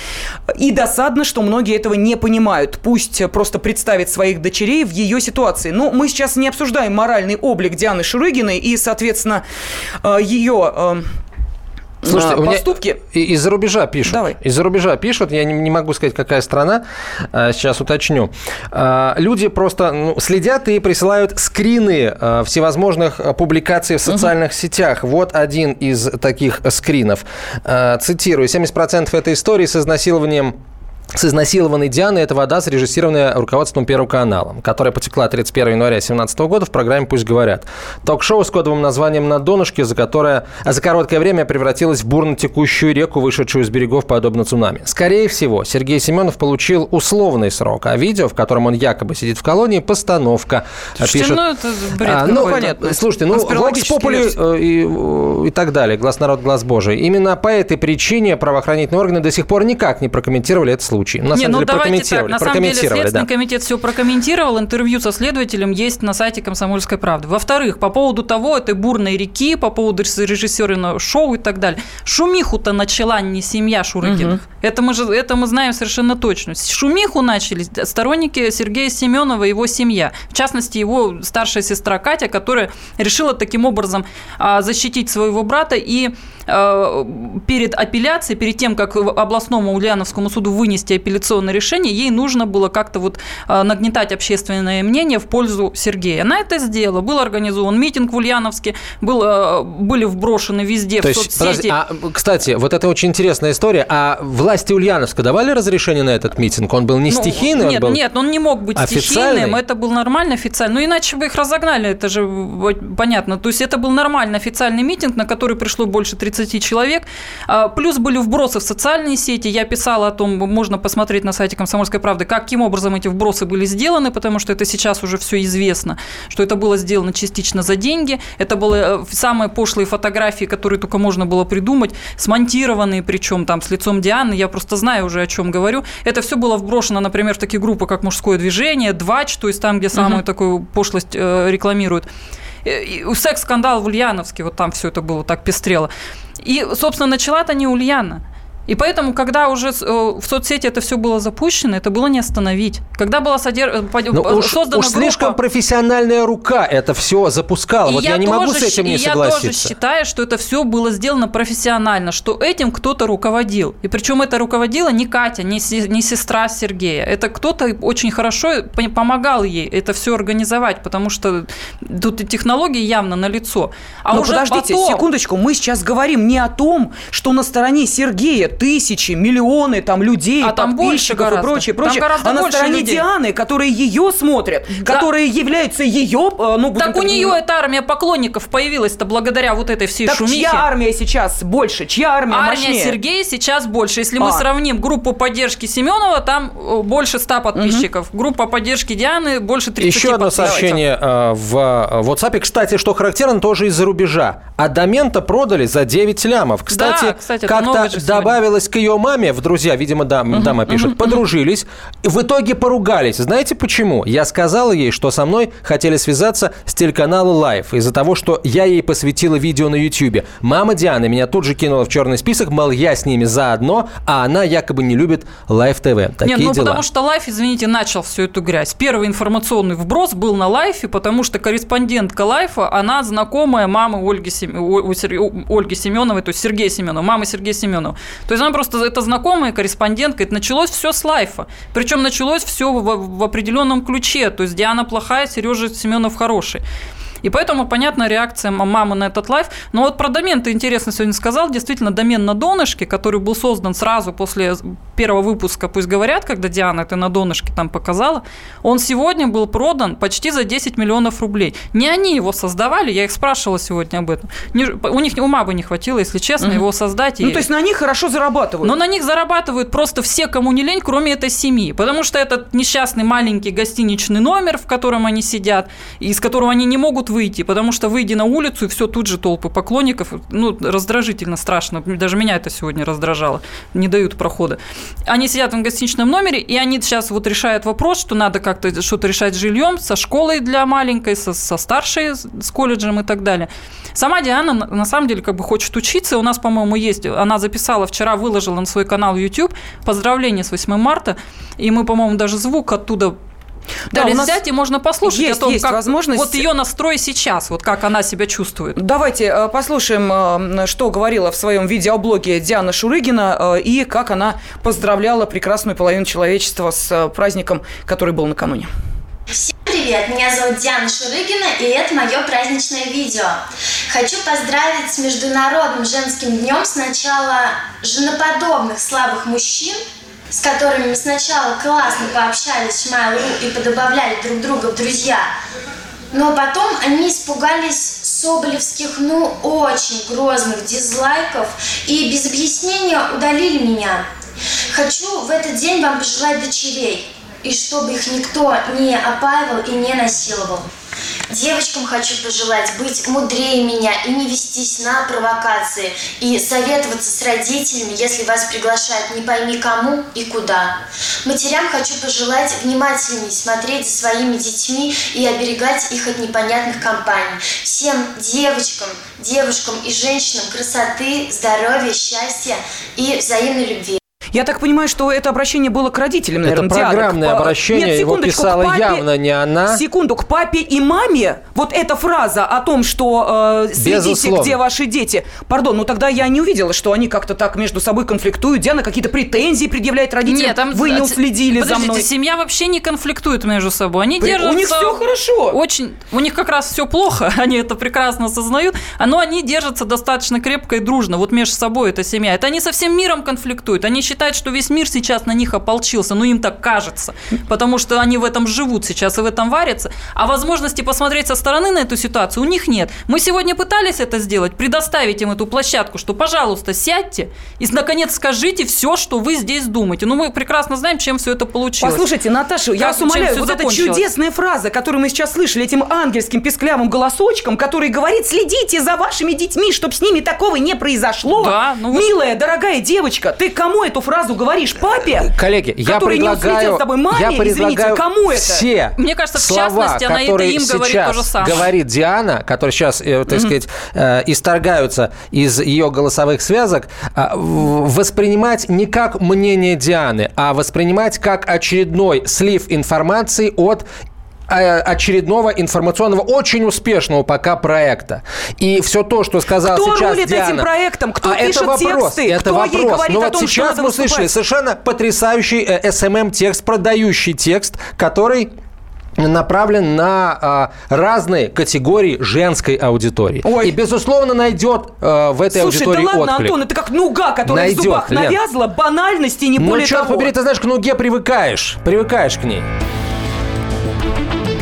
И досадно, что многие этого не понимают. Пусть просто представит своих дочерей в ее ситуации. Но мы сейчас не обсуждаем моральный облик Дианы Шурыгиной и, соответственно, э, ее э, Слушайте, поступки. Из-за рубежа пишут. Из-за рубежа пишут, я не, не могу сказать, какая страна, э, сейчас уточню. Люди просто ну, следят и присылают скрины всевозможных публикаций в социальных угу. сетях. Вот один из таких скринов. Цитирую. 70% этой истории с изнасилованием с изнасилованной Дианой. Это вода, срежиссированная руководством Первого канала, которая потекла 31 января 2017 года в программе «Пусть говорят». Ток-шоу с кодовым названием «На донышке», за которое за короткое время превратилась в бурно текущую реку, вышедшую из берегов, подобно цунами. Скорее всего, Сергей Семенов получил условный срок, а видео, в котором он якобы сидит в колонии, постановка. Слушайте, пишет, ну это бред а, ну, понятно. Слушайте, ну, Vox Populi э, и, и так далее, глаз народ, глаз Божий. Именно по этой причине правоохранительные органы до сих пор никак не прокомментировали это случай. На не, ну деле, давайте так. На самом деле Следственный да. комитет все прокомментировал. Интервью со следователем есть на сайте «Комсомольской правды». Во-вторых, по поводу того, этой бурной реки, по поводу режиссера шоу и так далее. Шумиху-то начала не семья Шурыгиных. Угу. Это, мы же, это мы знаем совершенно точно. Шумиху начали сторонники Сергея Семенова и его семья. В частности, его старшая сестра Катя, которая решила таким образом а, защитить своего брата и перед апелляцией, перед тем, как областному Ульяновскому суду вынести апелляционное решение, ей нужно было как-то вот а, нагнетать общественное мнение в пользу Сергея. Она это сделала. Был организован митинг в Ульяновске, был, а, были вброшены везде То в есть, соцсети. Подожди, а, кстати, вот это очень интересная история. А власти Ульяновска давали разрешение на этот митинг? Он был не ну, стихийный? Нет, он был нет, он не мог быть официальный? стихийным. Это был нормально официальный. Ну, иначе бы их разогнали, это же понятно. То есть это был нормальный официальный митинг, на который пришло больше 30 30 человек. А, плюс были вбросы в социальные сети. Я писала о том, можно посмотреть на сайте «Комсомольской правды», каким образом эти вбросы были сделаны, потому что это сейчас уже все известно, что это было сделано частично за деньги. Это были э, самые пошлые фотографии, которые только можно было придумать, смонтированные, причем там с лицом Дианы. Я просто знаю уже, о чем говорю. Это все было вброшено, например, в такие группы, как «Мужское движение», «Двач», то есть там, где самую угу. такую пошлость э, рекламируют. Секс-скандал в Ульяновске, вот там все это было так пестрело. И, собственно, начала-то не Ульяна. И поэтому, когда уже э, в соцсети это все было запущено, это было не остановить. Когда была содер... Но э, уж, создана уж группа... слишком профессиональная рука это все запускала. И вот я, я не могу с этим не согласиться. Я тоже считаю, что это все было сделано профессионально, что этим кто-то руководил. И причем это руководила не Катя, не, не сестра Сергея. Это кто-то очень хорошо помогал ей это все организовать, потому что тут и технологии явно на лицо. А Но уже подождите, потом... секундочку, мы сейчас говорим не о том, что на стороне Сергея тысячи, миллионы там людей, а там больше и прочее, прочее. а на стороне людей. Дианы, которые ее смотрят, да. которые являются ее, э, ну, Так у нее эта армия поклонников появилась-то благодаря вот этой всей так шумихе. чья армия сейчас больше? Чья армия Армия мощнее? Сергея сейчас больше. Если а. мы сравним группу поддержки Семенова, там э, больше 100 подписчиков. Угу. Группа поддержки Дианы больше 30 Еще одно сообщение э, в WhatsApp. Кстати, что характерно, тоже из-за рубежа. Адамента продали за 9 лямов. Кстати, да, кстати как-то добавили добавилась к ее маме в друзья, видимо, дам, дама пишет, подружились, и в итоге поругались. Знаете почему? Я сказала ей, что со мной хотели связаться с телеканала Life из-за того, что я ей посвятила видео на YouTube. Мама Дианы меня тут же кинула в черный список, мол, я с ними заодно, а она якобы не любит Life TV. Такие Нет, ну дела. потому что Life, извините, начал всю эту грязь. Первый информационный вброс был на Life, потому что корреспондентка Life, она знакомая мамы Ольги, Сем... Ольги Семеновой, то есть Сергея Семенова, мамы Сергея Семенова. То есть она просто это знакомая корреспондентка. Это началось все с лайфа. Причем началось все в, в определенном ключе. То есть Диана плохая, Сережа Семенов хороший. И поэтому понятна реакция мамы на этот лайф. Но вот про домен ты интересно сегодня сказал. Действительно, домен на донышке, который был создан сразу после первого выпуска «Пусть говорят», когда Диана это на донышке там показала, он сегодня был продан почти за 10 миллионов рублей. Не они его создавали, я их спрашивала сегодня об этом. Не, у них ума бы не хватило, если честно, угу. его создать. Ну, и... то есть на них хорошо зарабатывают. Но на них зарабатывают просто все, кому не лень, кроме этой семьи. Потому что этот несчастный маленький гостиничный номер, в котором они сидят, из которого они не могут выйти, потому что выйди на улицу, и все тут же толпы поклонников. Ну, раздражительно, страшно. Даже меня это сегодня раздражало. Не дают прохода. Они сидят в гостиничном номере, и они сейчас вот решают вопрос, что надо как-то что-то решать с жильем, со школой для маленькой, со, со старшей, с колледжем и так далее. Сама Диана на самом деле как бы хочет учиться. У нас, по-моему, есть. Она записала вчера, выложила на свой канал YouTube поздравления с 8 марта. И мы, по-моему, даже звук оттуда да, нас взять и можно послушать есть, о том, есть как возможность... вот ее настрой сейчас, вот как она себя чувствует. Давайте э, послушаем, э, что говорила в своем видеоблоге Диана Шурыгина э, и как она поздравляла прекрасную половину человечества с праздником, который был накануне. Всем привет! Меня зовут Диана Шурыгина, и это мое праздничное видео. Хочу поздравить с Международным женским днем сначала женоподобных слабых мужчин, с которыми мы сначала классно пообщались в Mail.ru и подобавляли друг друга в друзья, но потом они испугались соболевских, ну, очень грозных дизлайков и без объяснения удалили меня. Хочу в этот день вам пожелать дочерей, и чтобы их никто не опаивал и не насиловал. Девочкам хочу пожелать быть мудрее меня и не вестись на провокации, и советоваться с родителями, если вас приглашают не пойми кому и куда. Матерям хочу пожелать внимательнее смотреть за своими детьми и оберегать их от непонятных компаний. Всем девочкам, девушкам и женщинам красоты, здоровья, счастья и взаимной любви. Я так понимаю, что это обращение было к родителям, наверное, Это программное Диана, обращение, Нет, его писала папе, явно не она. Секунду, к папе и маме вот эта фраза о том, что э, следите, Безусловно. где ваши дети. Пардон, ну тогда я не увидела, что они как-то так между собой конфликтуют. Диана какие-то претензии предъявляет родителям. Нет, там, Вы не уследили за мной. семья вообще не конфликтует между собой. Они При... держатся... У них все хорошо. Очень... У них как раз все плохо, они это прекрасно осознают, но они держатся достаточно крепко и дружно. Вот между собой эта семья. Это они со всем миром конфликтуют. Они считают, считают, что весь мир сейчас на них ополчился. Ну, им так кажется. Потому что они в этом живут сейчас и в этом варятся. А возможности посмотреть со стороны на эту ситуацию у них нет. Мы сегодня пытались это сделать, предоставить им эту площадку, что, пожалуйста, сядьте и, наконец, скажите все, что вы здесь думаете. Ну, мы прекрасно знаем, чем все это получилось. Послушайте, Наташа, я вас умоляю, вот эта чудесная фраза, которую мы сейчас слышали этим ангельским песклявым голосочком, который говорит, следите за вашими детьми, чтобы с ними такого не произошло. Да, ну... Милая, дорогая девочка, ты кому эту фразу говоришь? Папе? Коллеги, я предлагаю... с тобой маме, я предлагаю извините, кому это? все Мне кажется, в слова, частности, она это им говорит то же самое. говорит Диана, которые сейчас, э, так сказать, э, исторгаются из ее голосовых связок, э, воспринимать не как мнение Дианы, а воспринимать как очередной слив информации от очередного информационного, очень успешного пока проекта. И все то, что сказал Кто сейчас рулит Диана... этим проектом? Кто а пишет это вопрос, тексты? Это Кто вопрос. ей говорит Но о вот том, сейчас мы услышали выступать? совершенно потрясающий э, SMM-текст, продающий текст, который направлен на а, разные категории женской аудитории. Ой. И, безусловно, найдет а, в этой Слушай, аудитории да ладно, отклик. Антон, это как нуга, которая Найдет, в зубах Лен. навязла, банальность и не ну, более черт того. побери, ты знаешь, к нуге привыкаешь. Привыкаешь к ней.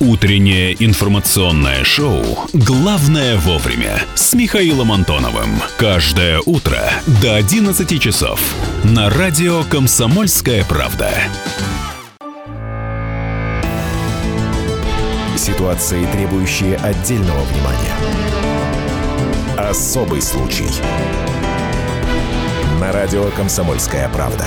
Утреннее информационное шоу «Главное вовремя» с Михаилом Антоновым. Каждое утро до 11 часов на радио «Комсомольская правда». Ситуации, требующие отдельного внимания. Особый случай. На радио «Комсомольская правда».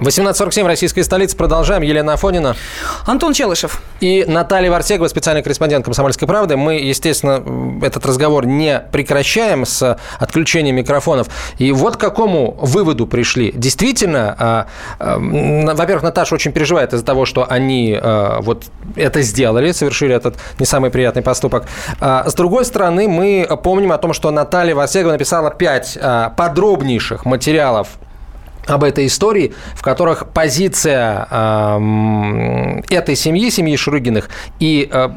18.47, российская столица. Продолжаем. Елена Афонина. Антон Челышев. И Наталья Вартегова, специальный корреспондент «Комсомольской правды». Мы, естественно, этот разговор не прекращаем с отключением микрофонов. И вот к какому выводу пришли. Действительно, а, а, во-первых, Наташа очень переживает из-за того, что они а, вот это сделали, совершили этот не самый приятный поступок. С другой стороны, мы помним о том, что Наталья Вартегова написала пять подробнейших материалов об этой истории, в которых позиция э, этой семьи, семьи Шурыгиных, и э,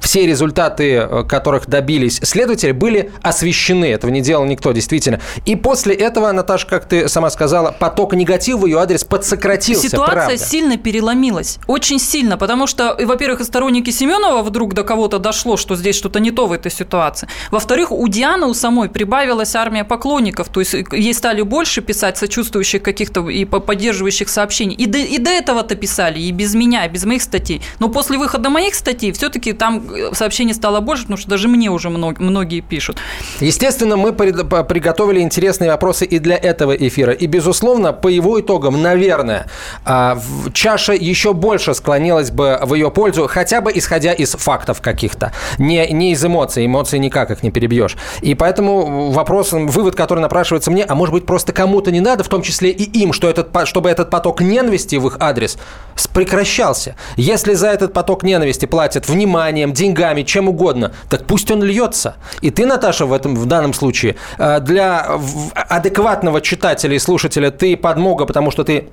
все результаты, которых добились следователи, были освещены. Этого не делал никто, действительно. И после этого, Наташа, как ты сама сказала, поток негатива в ее адрес подсократился. Ситуация правда. сильно переломилась. Очень сильно. Потому что, во-первых, и сторонники Семенова вдруг до кого-то дошло, что здесь что-то не то в этой ситуации. Во-вторых, у Дианы у самой прибавилась армия поклонников. То есть ей стали больше писать сочувствующих каких-то и поддерживающих сообщений. И до, и до этого-то писали, и без меня, и без моих статей. Но после выхода моих статей все-таки там сообщений стало больше, потому что даже мне уже много, многие пишут. Естественно, мы приготовили интересные вопросы и для этого эфира. И, безусловно, по его итогам, наверное, а, чаша еще больше склонилась бы в ее пользу, хотя бы исходя из фактов каких-то, не, не из эмоций. Эмоции никак их не перебьешь. И поэтому вопрос, вывод, который напрашивается мне, а может быть, просто кому-то не надо, в том числе и им, что этот, чтобы этот поток ненависти в их адрес прекращался. Если за этот поток ненависти платят вниманием, деньгами, чем угодно, так пусть он льется. И ты, Наташа, в, этом, в данном случае э, для адекватного читателя и слушателя ты подмога, потому что ты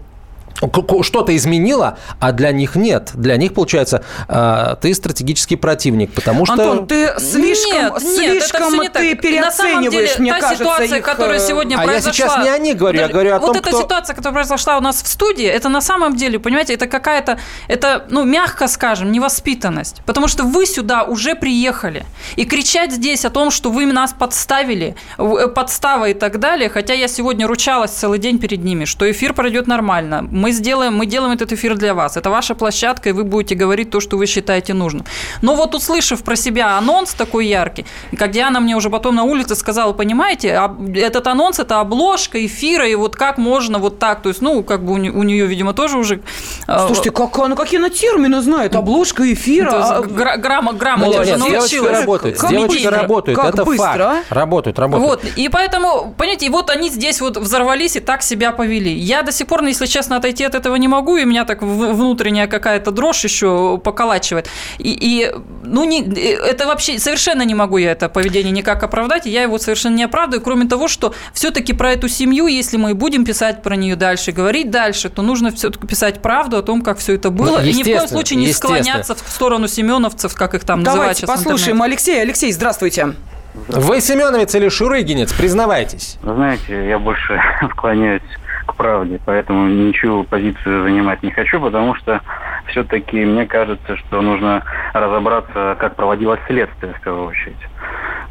что-то изменило, а для них нет. Для них, получается, а, ты стратегический противник, потому что... Антон, ты слишком, нет, слишком нет, ты переоцениваешь, деле, мне та кажется, ситуация, их... которая сегодня а произошла... я сейчас не о них говорю, я говорю о вот том, эта кто... ситуация, которая произошла у нас в студии, это на самом деле, понимаете, это какая-то, это, ну, мягко скажем, невоспитанность. Потому что вы сюда уже приехали. И кричать здесь о том, что вы нас подставили, подстава и так далее, хотя я сегодня ручалась целый день перед ними, что эфир пройдет нормально. Мы сделаем, мы делаем этот эфир для вас. Это ваша площадка, и вы будете говорить то, что вы считаете нужным. Но вот услышав про себя анонс такой яркий, как Диана мне уже потом на улице сказала, понимаете, этот анонс – это обложка эфира, и вот как можно вот так, то есть, ну, как бы у нее, видимо, тоже уже… А, Слушайте, как, ну какие она термины знает? Обложка эфира. А... Грамма, грамма ну, нет, девочка работает, девочка работает, это быстро, факт. А? Работают, работают. Вот, и поэтому, понимаете, вот они здесь вот взорвались и так себя повели. Я до сих пор, если честно, отойти от этого не могу, и меня так внутренняя какая-то дрожь еще поколачивает. И, и ну, не, это вообще совершенно не могу я это поведение никак оправдать, и я его совершенно не оправдываю, кроме того, что все-таки про эту семью, если мы будем писать про нее дальше, говорить дальше, то нужно все-таки писать правду о том, как все это было, ну, и ни в коем случае не склоняться в сторону семеновцев, как их там Давайте называют Давайте послушаем Алексея. Алексей, здравствуйте. Вы семеновец или шурыгинец? Признавайтесь. знаете, я больше склоняюсь к правде, поэтому ничего позицию занимать не хочу, потому что все-таки мне кажется, что нужно разобраться, как проводилось следствие, в первую очередь.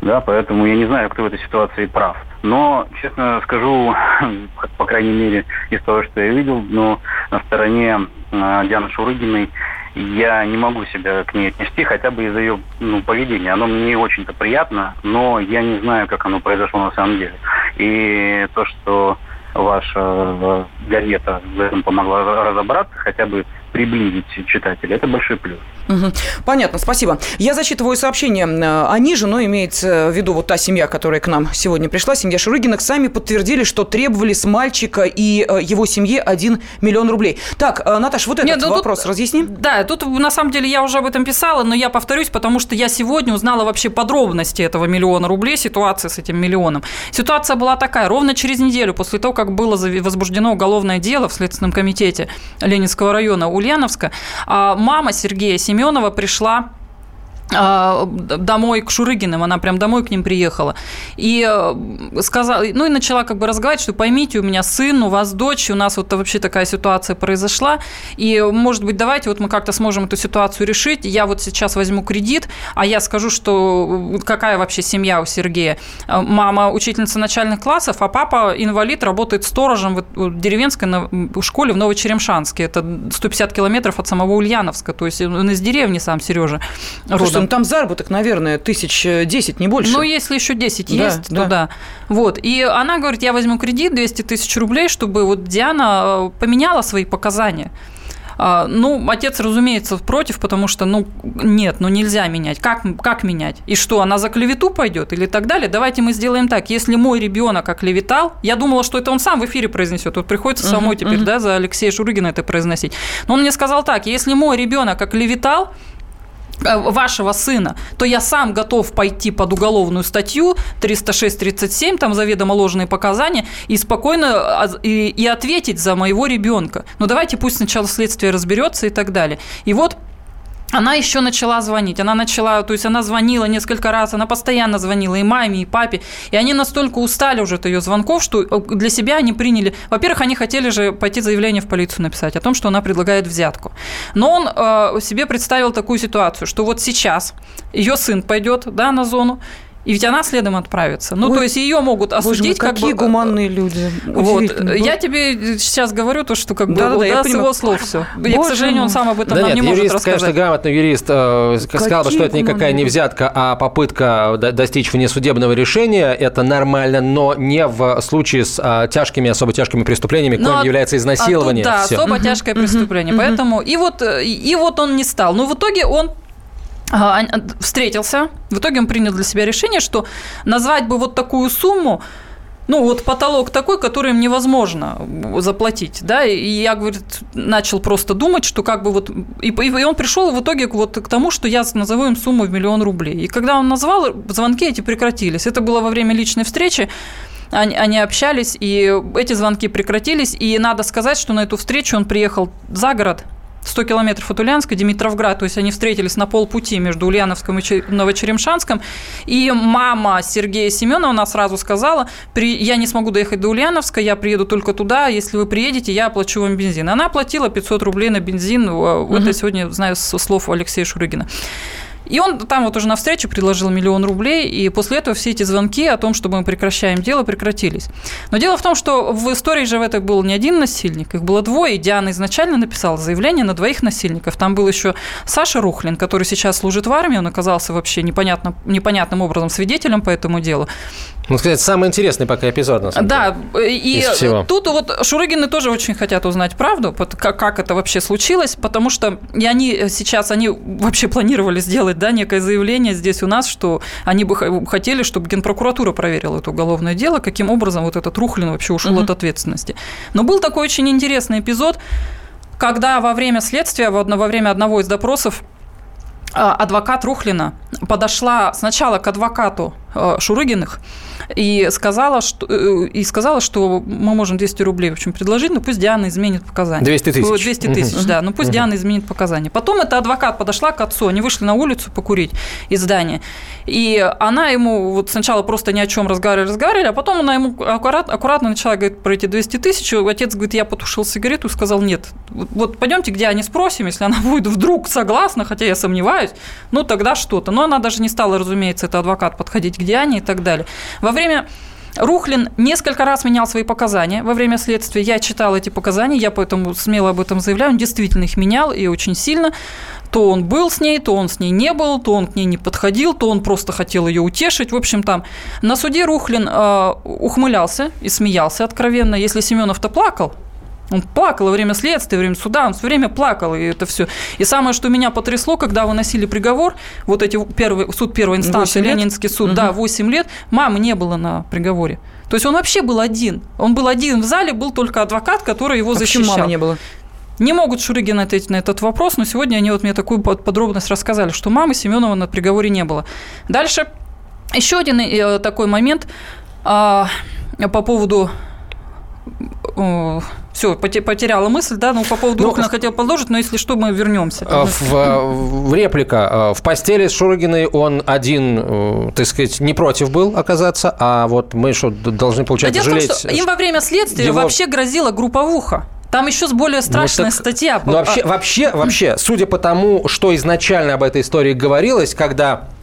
Да, поэтому я не знаю, кто в этой ситуации прав. Но, честно скажу, по крайней мере, из того, что я видел, но на стороне э, Дианы Шурыгиной я не могу себя к ней отнести, хотя бы из-за ее ну, поведения. Оно мне не очень-то приятно, но я не знаю, как оно произошло на самом деле. И то, что ваша э, газета в этом помогла разобраться, хотя бы приблизить читателя, это большой плюс. Угу. Понятно, спасибо. Я зачитываю сообщение Они же, но имеется в виду вот та семья, которая к нам сегодня пришла, семья Шурыгиных, сами подтвердили, что требовали с мальчика и э, его семье 1 миллион рублей. Так, э, Наташа, вот этот Нет, ну, вопрос тут, разъясни. Да, тут на самом деле я уже об этом писала, но я повторюсь, потому что я сегодня узнала вообще подробности этого миллиона рублей, ситуации с этим миллионом. Ситуация была такая, ровно через неделю после того, как было возбуждено уголовное дело в Следственном комитете Ленинского района Ульяновска, а мама Сергея Семенова пришла домой к Шурыгиным, она прям домой к ним приехала. И э, сказала, ну и начала как бы разговаривать, что поймите, у меня сын, у вас дочь, у нас вот вообще такая ситуация произошла, и, может быть, давайте вот мы как-то сможем эту ситуацию решить. Я вот сейчас возьму кредит, а я скажу, что какая вообще семья у Сергея. Э, мама учительница начальных классов, а папа инвалид, работает сторожем в деревенской школе в Новочеремшанске. Это 150 километров от самого Ульяновска, то есть он из деревни сам Сережа родом. Ну, там заработок, наверное, тысяч десять, не больше. Ну, если еще 10 да, есть, да. то да. Вот. И она говорит, я возьму кредит 200 тысяч рублей, чтобы вот Диана э, поменяла свои показания. А, ну, отец, разумеется, против, потому что, ну, нет, ну нельзя менять. Как, как менять? И что, она за клевету пойдет или так далее? Давайте мы сделаем так. Если мой ребенок оклеветал, я думала, что это он сам в эфире произнесет. Вот приходится uh-huh, самой теперь, uh-huh. да, за Алексея Шурыгина это произносить. Но он мне сказал так, если мой ребенок оклеветал, Э, вашего сына, то я сам готов пойти под уголовную статью 306-37, там заведомо ложные показания, и спокойно а, и, и ответить за моего ребенка. Но давайте пусть сначала следствие разберется и так далее. И вот она еще начала звонить. Она начала, то есть она звонила несколько раз, она постоянно звонила и маме, и папе. И они настолько устали уже от ее звонков, что э, для себя они приняли... Во-первых, они хотели же пойти заявление в полицию написать о том, что она предлагает взятку. Но он э, себе представил такую ситуацию, что вот сейчас ее сын пойдет да, на зону, и ведь она следом отправится. Ну, Ой, то есть ее могут осудить боже, какие как бы... гуманные люди. Вот. Я тебе сейчас говорю то, что как бы да, да, да, с его слов все. Я, к сожалению, он сам об этом да нам нет, не юрист, может рассказать. конечно, грамотный юрист э, сказал бы, что это никакая не взятка, а попытка достичь внесудебного решения. Это нормально, но не в случае с а, тяжкими, особо тяжкими преступлениями, но, коим является изнасилование. А тут, да, особо тяжкое преступление. Поэтому и вот, и вот он не стал. Но в итоге он встретился. В итоге он принял для себя решение, что назвать бы вот такую сумму, ну, вот потолок такой, который им невозможно заплатить, да, и я, говорит, начал просто думать, что как бы вот, и, и он пришел в итоге вот к тому, что я назову им сумму в миллион рублей. И когда он назвал, звонки эти прекратились. Это было во время личной встречи, они, они общались, и эти звонки прекратились, и надо сказать, что на эту встречу он приехал за город, 100 километров от Ульянска, Димитровград, то есть они встретились на полпути между Ульяновском и Новочеремшанском, и мама Сергея Семенова она сразу сказала, я не смогу доехать до Ульяновска, я приеду только туда, если вы приедете, я оплачу вам бензин. Она оплатила 500 рублей на бензин, угу. это я сегодня знаю со слов Алексея Шурыгина. И он там вот уже на встречу предложил миллион рублей, и после этого все эти звонки о том, что мы прекращаем дело, прекратились. Но дело в том, что в истории же в этой был не один насильник, их было двое, и Диана изначально написала заявление на двоих насильников. Там был еще Саша Рухлин, который сейчас служит в армии, он оказался вообще непонятно, непонятным образом свидетелем по этому делу. Ну, сказать, самый интересный пока эпизод, на самом да, деле. и всего. тут вот Шурыгины тоже очень хотят узнать правду, как это вообще случилось, потому что и они сейчас, они вообще планировали сделать, да, некое заявление здесь у нас, что они бы хотели, чтобы Генпрокуратура проверила это уголовное дело, каким образом вот этот Рухлин вообще ушел угу. от ответственности. Но был такой очень интересный эпизод, когда во время следствия, во время одного из допросов адвокат Рухлина подошла сначала к адвокату э, Шурыгиных и сказала, что, э, и сказала, что мы можем 200 рублей в общем, предложить, но пусть Диана изменит показания. 200 тысяч. 200 тысяч, да, но пусть Диана изменит показания. Потом эта адвокат подошла к отцу, они вышли на улицу покурить из здания, и она ему вот сначала просто ни о чем разговаривали, разговаривали, а потом она ему аккурат, аккуратно начала говорить про эти 200 тысяч, отец говорит, я потушил сигарету и сказал, нет, вот пойдемте к Диане спросим, если она будет вдруг согласна, хотя я сомневаюсь, ну тогда что-то. Но она даже не стала, разумеется, это адвокат подходить к Диане и так далее. Во время Рухлин несколько раз менял свои показания во время следствия. Я читала эти показания, я поэтому смело об этом заявляю. Он действительно их менял и очень сильно. То он был с ней, то он с ней не был, то он к ней не подходил, то он просто хотел ее утешить. В общем, там на суде Рухлин э, ухмылялся и смеялся откровенно. Если Семенов-то плакал, он плакал во время следствия, во время суда, он все время плакал, и это все. И самое, что меня потрясло, когда выносили приговор, вот эти первый, суд первой инстанции, Ленинский суд, угу. да, 8 лет, мамы не было на приговоре. То есть он вообще был один. Он был один в зале, был только адвокат, который его а защищал. Почему мамы не было? Не могут Шурыгин ответить на этот вопрос, но сегодня они вот мне такую подробность рассказали, что мамы Семенова на приговоре не было. Дальше еще один э, такой момент а, по поводу все, потеряла мысль, да, ну, по поводу ну, окна хотел продолжить, но если что, мы вернемся. А, в, а, в реплика. А, в постели с Шурыгиной он один, э, так сказать, не против был оказаться, а вот мы что, должны, получается, жалеть... Том, что им во время следствия его... вообще грозила групповуха. Там еще с более страшная ну, так, статья. Ну, вообще, вообще, вообще, судя по тому, что изначально об этой истории говорилось, когда Э,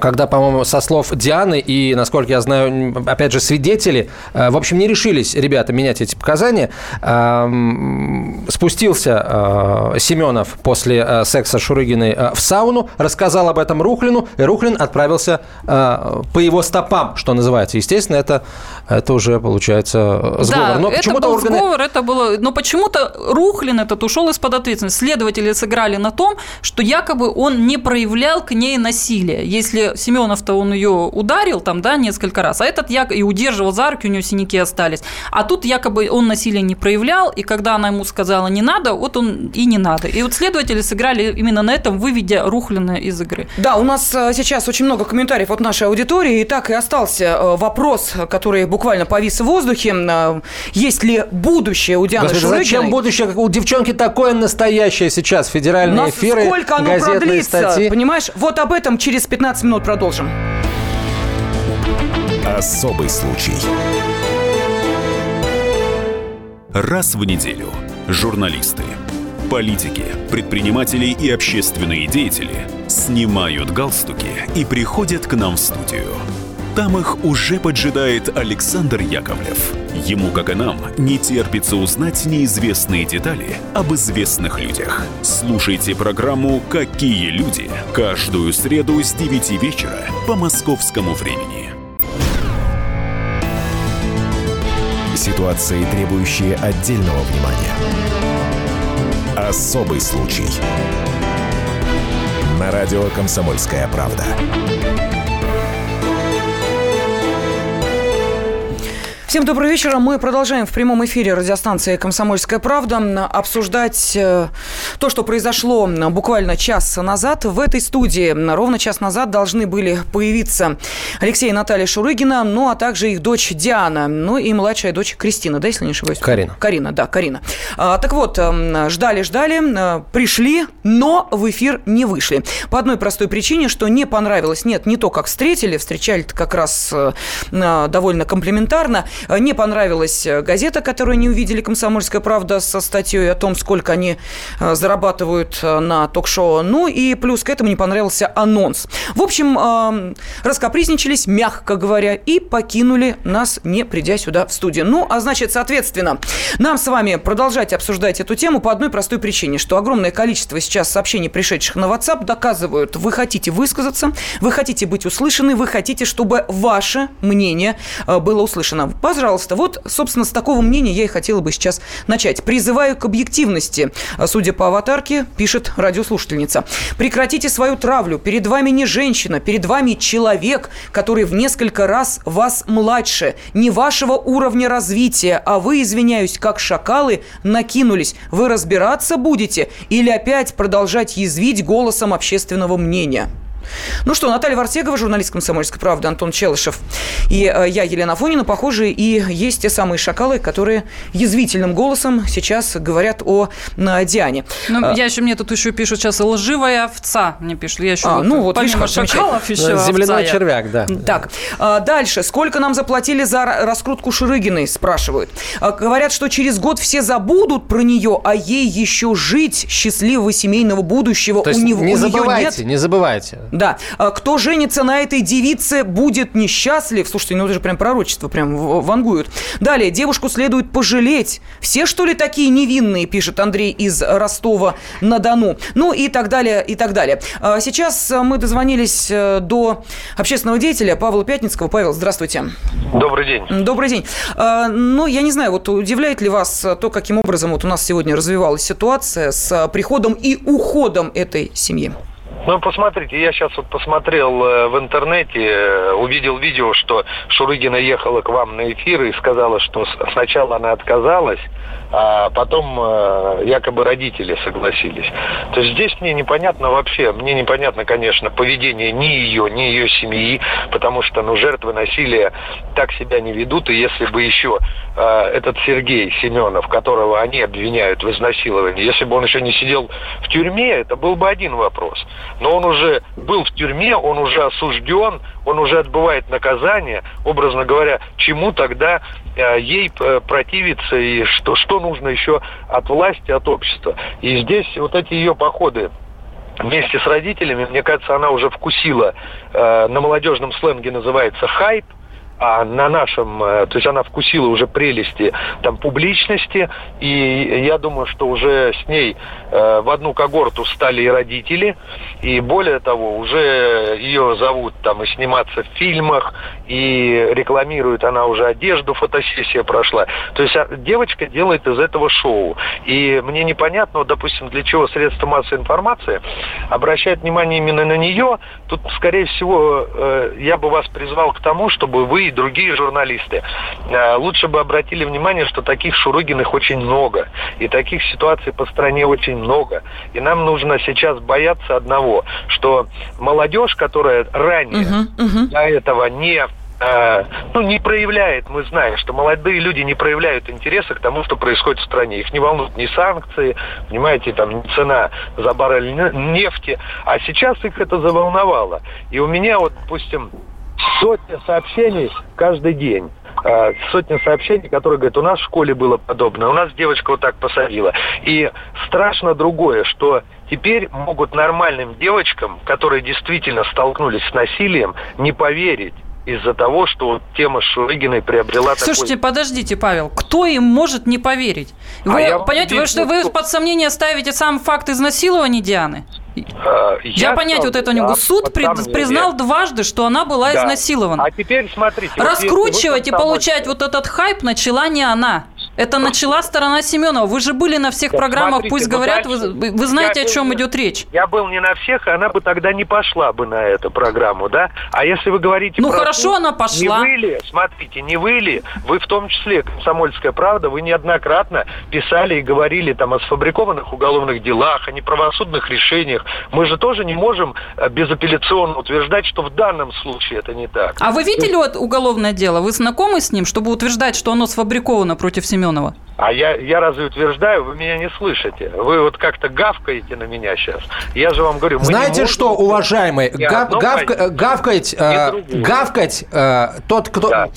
когда, по-моему, со слов Дианы и, насколько я знаю, опять же, свидетели, э, в общем, не решились ребята менять эти показания. Эм, спустился э, Семенов после секса Шурыгиной в сауну, рассказал об этом Рухлину, и Рухлин отправился по его стопам, что называется. Естественно, это, это уже, получается, сговор. Да, но это был органы... сговор, это было... Но почему-то Рухлин этот ушел из-под ответственности. Следователи сыграли на том, что якобы он не проявлял к ней насилия. Если если Семенов-то он ее ударил там, да, несколько раз, а этот я и удерживал за руки, у него синяки остались. А тут якобы он насилия не проявлял, и когда она ему сказала не надо, вот он и не надо. И вот следователи сыграли именно на этом, выведя Рухлина из игры. Да, у нас э, сейчас очень много комментариев от нашей аудитории, и так и остался э, вопрос, который буквально повис в воздухе. Э, есть ли будущее у Дианы Господи, Шурыгиной? Зачем будущее? У девчонки такое настоящее сейчас. Федеральные эфиры, сколько оно продлится, статьи. понимаешь? Вот об этом через 15 15 минут продолжим. Особый случай. Раз в неделю журналисты, политики, предприниматели и общественные деятели снимают галстуки и приходят к нам в студию – там их уже поджидает Александр Яковлев. Ему, как и нам, не терпится узнать неизвестные детали об известных людях. Слушайте программу «Какие люди» каждую среду с 9 вечера по московскому времени. Ситуации, требующие отдельного внимания. Особый случай. На радио «Комсомольская правда». Всем добрый вечер. Мы продолжаем в прямом эфире радиостанции «Комсомольская правда» обсуждать э, то, что произошло буквально час назад. В этой студии ровно час назад должны были появиться Алексей и Наталья Шурыгина, ну, а также их дочь Диана, ну и младшая дочь Кристина, да, если не ошибаюсь? Карина. Карина, да, Карина. А, так вот, ждали-ждали, э, пришли, но в эфир не вышли. По одной простой причине, что не понравилось, нет, не то, как встретили, встречали как раз э, довольно комплиментарно – Не понравилась газета, которую не увидели «Комсомольская правда» со статьей о том, сколько они зарабатывают на ток-шоу. Ну и плюс к этому не понравился анонс. В общем, раскопризничались, мягко говоря, и покинули нас, не придя сюда в студию. Ну, а значит, соответственно, нам с вами продолжать обсуждать эту тему по одной простой причине, что огромное количество сейчас сообщений, пришедших на WhatsApp, доказывают, вы хотите высказаться, вы хотите быть услышаны, вы хотите, чтобы ваше мнение э, было услышано. Пожалуйста, вот, собственно, с такого мнения я и хотела бы сейчас начать. Призываю к объективности. Судя по аватарке, пишет радиослушательница. Прекратите свою травлю. Перед вами не женщина, перед вами человек, который в несколько раз вас младше, не вашего уровня развития, а вы, извиняюсь, как шакалы, накинулись. Вы разбираться будете или опять продолжать язвить голосом общественного мнения? Ну что, Наталья Вартегова, журналист «Комсомольской правды», Антон Челышев и э, я, Елена Фонина, похожи, и есть те самые шакалы, которые язвительным голосом сейчас говорят о э, Диане. Ну, а, я еще, мне тут еще пишут сейчас лживая овца, мне пишут. Я еще а, вот, ну вот, помимо видишь, шакалов еще Земляной овца червяк, да. Так, а, дальше. Сколько нам заплатили за раскрутку Шурыгиной, спрашивают. А, говорят, что через год все забудут про нее, а ей еще жить счастливого семейного будущего То у есть него не у нее забывайте, нет. не забывайте. Да. А Кто женится на этой девице, будет несчастлив. Слушайте, ну это же прям пророчество, прям вангуют. Далее. Девушку следует пожалеть. Все, что ли, такие невинные, пишет Андрей из Ростова-на-Дону. Ну и так далее, и так далее. А Сейчас мы дозвонились э, до общественного деятеля Павла Пятницкого. Павел, здравствуйте. Добрый день. Добрый день. А, Ну, я не знаю, вот удивляет ли вас то, каким образом вот у нас сегодня развивалась ситуация с приходом и уходом этой семьи? Ну, посмотрите, я сейчас вот посмотрел э, в интернете, э, увидел видео, что Шурыгина ехала к вам на эфир и сказала, что сначала она отказалась, а потом э, якобы родители согласились. То есть здесь мне непонятно вообще, мне непонятно, конечно, поведение ни ее, ни ее семьи, потому что, ну, жертвы насилия так себя не ведут, и если бы еще э, этот Сергей Семенов, которого они обвиняют в изнасиловании, если бы он еще не сидел в тюрьме, это был бы один вопрос. Но он уже был в тюрьме, он уже осужден, он уже отбывает наказание, образно говоря, чему тогда ей э, противиться и что, что нужно еще от власти, от общества. И здесь вот эти ее походы вместе с родителями, мне кажется, она уже вкусила, э, на молодежном сленге называется хайп, а на нашем, э, то есть она вкусила уже прелести там публичности, и я думаю, что уже с ней э, в одну когорту стали и родители, и более того, уже ее зовут там и сниматься в фильмах, и рекламирует она уже одежду, фотосессия прошла. То есть а, девочка делает из этого шоу. И мне непонятно, вот, допустим, для чего средства массовой информации обращают внимание именно на нее. Тут, скорее всего, э, я бы вас призвал к тому, чтобы вы и другие журналисты э, лучше бы обратили внимание, что таких Шурыгиных очень много. И таких ситуаций по стране очень много. И нам нужно сейчас бояться одного, что молодежь, которая ранее до этого не э, ну, не проявляет, мы знаем, что молодые люди не проявляют интереса к тому, что происходит в стране. Их не волнуют ни санкции, понимаете, там, ни цена за баррель не- нефти. А сейчас их это заволновало. И у меня вот, допустим, сотни сообщений каждый день. Э, Сотни сообщений, которые говорят, у нас в школе было подобное, у нас девочка вот так посадила. И страшно другое, что теперь могут нормальным девочкам, которые действительно столкнулись с насилием, не поверить из-за того, что вот тема Шурыгиной приобрела Слушайте, такой... подождите, Павел, кто им может не поверить? А Вы вам понимаете, вы, что вы под сомнение ставите сам факт изнасилования Дианы? Э, Я, понять вот это не могу. да, Суд сомнение. признал дважды, что она была Да. изнасилована. А теперь смотрите. вот Раскручивать и получать вот этот хайп начала не она. Это начала сторона Семенова. Вы же были на всех Так программах, смотрите, пусть ну говорят, вы, дальше. вы- вы знаете, Я о чем был- идет речь. Я был не на всех, она бы тогда не пошла бы на эту программу, да? А если вы говорите Ну, про хорошо, суд, она пошла. Не вы ли, смотрите, не вы ли, вы в том числе, «Комсомольская правда», вы неоднократно писали и говорили там о сфабрикованных уголовных делах, о неправосудных решениях. Мы же тоже не можем э, безапелляционно утверждать, что в данном случае это не так. А вы видели вот уголовное дело? Вы знакомы с ним, чтобы утверждать, что оно сфабриковано против Семенова? А я, я разве утверждаю, вы меня не слышите? Вы вот как-то гавкаете на меня сейчас. Я же вам говорю... мы не Знаете можем что, уважаемый, гав- позицию, гавкать, э, гавкать э, тот, кто...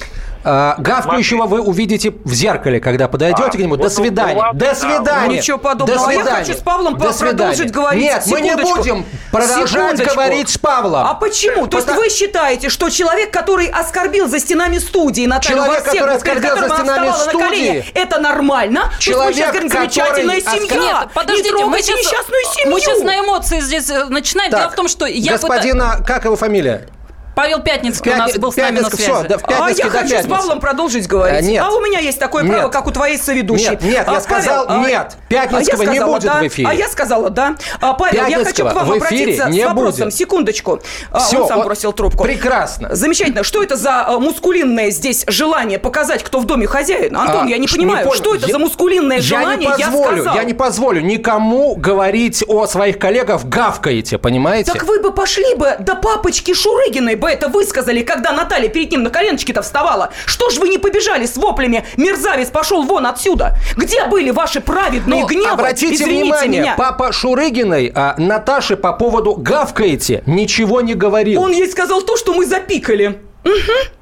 А, гавкающего вы увидите в зеркале, когда подойдете А, к нему. До свидания. ладно, До да. свидания. Ничего подобного. До А я свидания. хочу с Павлом До свидания. продолжить говорить. Нет, мы не Секундочку. будем продолжать Секундочку. говорить с Павлом. А почему? То есть Потому- вы считаете, что человек, который оскорбил за стенами студии Наталью Человек, который Васильевну, перед оскорбил за стенами вставала на колени, студии. это нормально? Человек, сейчас говорим, замечательная который семья. Нет, подождите, не мы сейчас, несчастную семью. мы сейчас на эмоции здесь э, начинаем. Дело в том, что я пыта- Господина, как его фамилия? Павел Пятницкий у нас был с нами на связи. всё, да, в А я хочу с пятницы. Павлом продолжить говорить. А, нет. А у меня есть такое право, Нет. как у твоей соведущей. Нет, нет, я А, сказал Павел, а, нет. а Пятницкого я не сказала будет да. в эфире. А я сказала да. А, Павел, я хочу к вам обратиться не с вопросом. будет. Секундочку. А, Всё, он сам он- бросил трубку. Прекрасно. Замечательно. Что это за а, мускулинное здесь желание показать, кто в доме хозяин? Антон, А, я не понимаю, понял. что это Я- за мускулинное я желание? не позволю, сказал. я не позволю никому говорить о своих коллегах гавкаете, понимаете? Так вы бы пошли бы до папочки Шурыгиной бы это высказали, когда Наталья перед ним на коленочки-то вставала. Что ж вы не побежали с воплями «Мерзавец пошел вон отсюда»? Где были ваши праведные Ну, гневы? обратите Извините внимание, меня. папа Шурыгиной а, Наташе по поводу гавкаете ничего не говорил. Он ей сказал то, что мы запикали.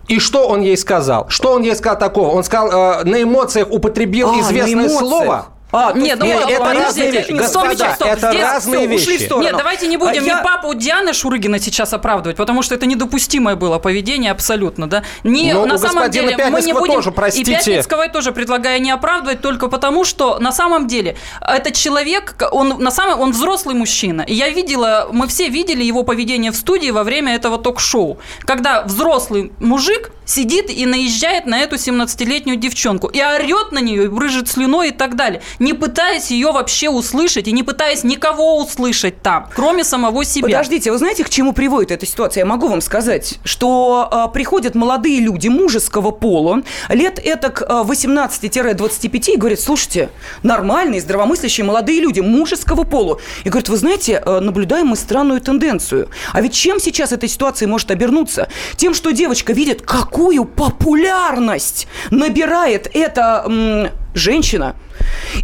И что он ей сказал? Что он ей сказал такого? Он сказал, э, на эмоциях употребил А, известное слово. А, то Нет, ну, Нет, вот, это подождите, разные вещи. стоп, Господа, стоп, стоп, это здесь разные всё, ушли в вещи. сторону. Нет, давайте не будем А ни я- папу Дианы Шурыгина сейчас оправдывать, потому что это недопустимое было поведение абсолютно, да. Не, Но на у самом деле мы не будем... тоже, простите. И Пятницкого я тоже предлагаю не оправдывать только потому, что на самом деле этот человек, он на самом он взрослый мужчина. И я видела, мы все видели его поведение в студии во время этого ток-шоу, когда взрослый мужик сидит и наезжает на эту 17-летнюю девчонку и орет на нее, и брыжет слюной и так далее, не пытаясь ее вообще услышать и не пытаясь никого услышать там, кроме самого себя. Подождите, вы знаете, к чему приводит эта ситуация? Я могу вам сказать, что а, приходят молодые люди мужеского пола, лет этак а, 18-25, и говорят, слушайте, нормальные, здравомыслящие молодые люди мужеского пола. И говорят, вы знаете, а, наблюдаем мы странную тенденцию. А ведь чем сейчас эта ситуация может обернуться? Тем, что девочка видит, какую популярность набирает эта м, женщина.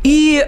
И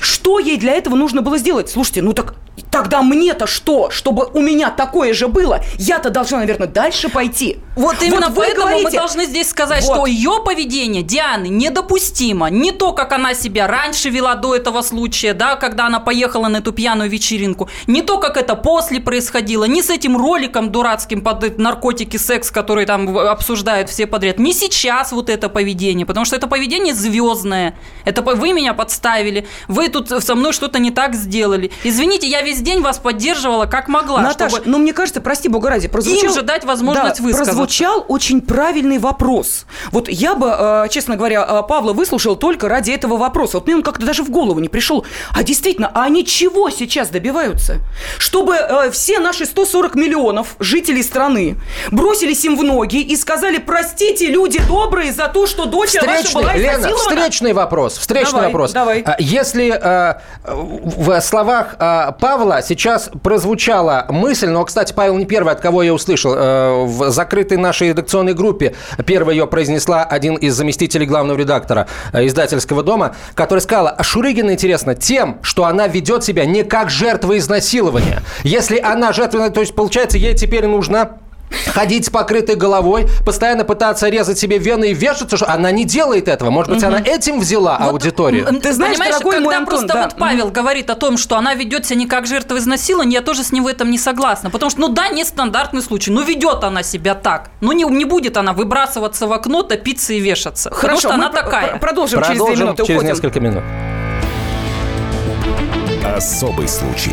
что ей для этого нужно было сделать? Слушайте, ну так тогда мне-то что? Чтобы у меня такое же было, я-то должна, наверное, дальше пойти. Вот именно вы поэтому мы говорите- должны здесь сказать, Вот. что ее поведение Дианы недопустимо. Не то, как она себя раньше вела до этого случая, да, когда она поехала на эту пьяную вечеринку, не то, как это после происходило, не с этим роликом дурацким под наркотики, секс, который там обсуждают все подряд, не сейчас вот это поведение, потому что это поведение звездное. Это вы меня подставили, вы тут со мной что-то не так сделали. Извините, я весь день вас поддерживала как могла. Наташа, чтобы- ну мне кажется, прости бога ради, прозвучал... Им же дать возможность Да, высказаться. Прозвучал очень правильный вопрос. Вот я бы, э, честно говоря, э, Павла выслушал только ради этого вопроса. Вот мне он как-то даже в голову не пришел. А действительно, а они чего сейчас добиваются? Чтобы э, все наши 140 миллионов жителей страны бросились им в ноги и сказали, простите, люди добрые, за то, что дочь ваша была Встречный, Лена, изнасилована». встречный вопрос. Встречный Давай, вопрос. давай. А, Если э, в словах э, Павла сейчас прозвучала мысль, но, кстати, Павел не первый, от кого я услышал, э, в закрытой нашей редакционной группе первой ее произнесла один из заместителей главного редактора э, издательского дома, который сказала, а Шурыгина интересно тем, что она ведет себя не как жертва изнасилования. Если она жертва, то есть, получается, ей теперь нужно ходить с покрытой головой, постоянно пытаться резать себе вены и вешаться, что она не делает этого. Может быть, она этим взяла аудиторию? Ты знаешь, Понимаешь, дорогой когда мой Антон, просто да. вот Павел говорит о том, что она ведет себя не как жертва изнасилования, я тоже с ним в этом не согласна. Потому что, ну да, нестандартный случай, ну ведет она себя так. Ну не, не будет она выбрасываться в окно, топиться и вешаться. потому Хорошо, что мы она про- такая. про- продолжим, через две Продолжим минуты, через уходим. несколько минут. Особый случай.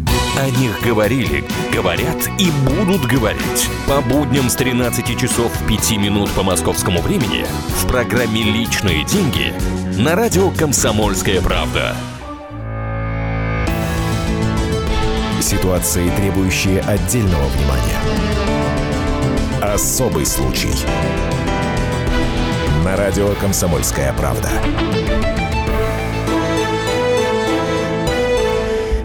О них говорили, говорят и будут говорить. По будням с 13 часов 5 минут по московскому времени в программе «Личные деньги» на радио «Комсомольская правда». Ситуации, требующие отдельного внимания. Особый случай. На радио «Комсомольская правда».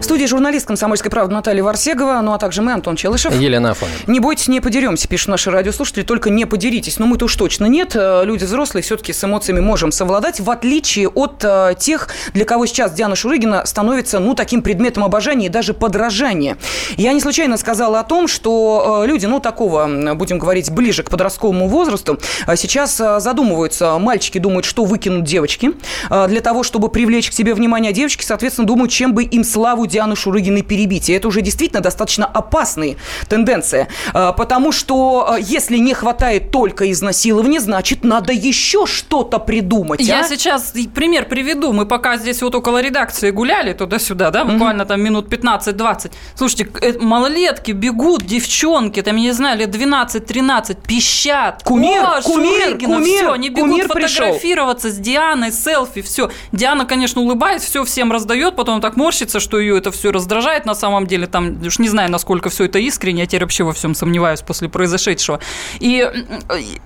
Студии журналист «Комсомольской правды» Наталья Варсегова, ну а также мы, Антон Челышев. Елена Афонина. Не бойтесь, не подеремся, пишут наши радиослушатели, только не подеритесь. Но мы-то уж точно нет. Э, Люди взрослые все-таки с эмоциями можем совладать, в отличие от э, тех, для кого сейчас Диана Шурыгина становится, ну, таким предметом обожания и даже подражания. Я не случайно сказала о том, что э, люди, ну, такого, будем говорить, ближе к подростковому возрасту, э, сейчас э, задумываются, мальчики думают, что выкинут девочки, э, для того, чтобы привлечь к себе внимание девочки, соответственно, думают, чем бы им славу Дианы Шурыгиной перебить. И это уже действительно достаточно опасные тенденции, э, потому что э, если не хватает только изнасилования, значит, надо еще что-то придумать. Я а? сейчас пример приведу. Мы пока здесь вот около редакции гуляли туда-сюда, да, буквально там минут 15-20. Слушайте, э, малолетки бегут, девчонки, там, я не знаю, лет 12-13, пищат. Кумир, О, кумир, Шурыгина, кумир, все, они бегут кумир пришел. фотографироваться с Дианой, селфи, все. Диана, конечно, улыбается, все всем раздает, потом так морщится, что ее это все раздражает на самом деле. Там уж не знаю, насколько все это искренне, я теперь вообще во всем сомневаюсь после произошедшего. И,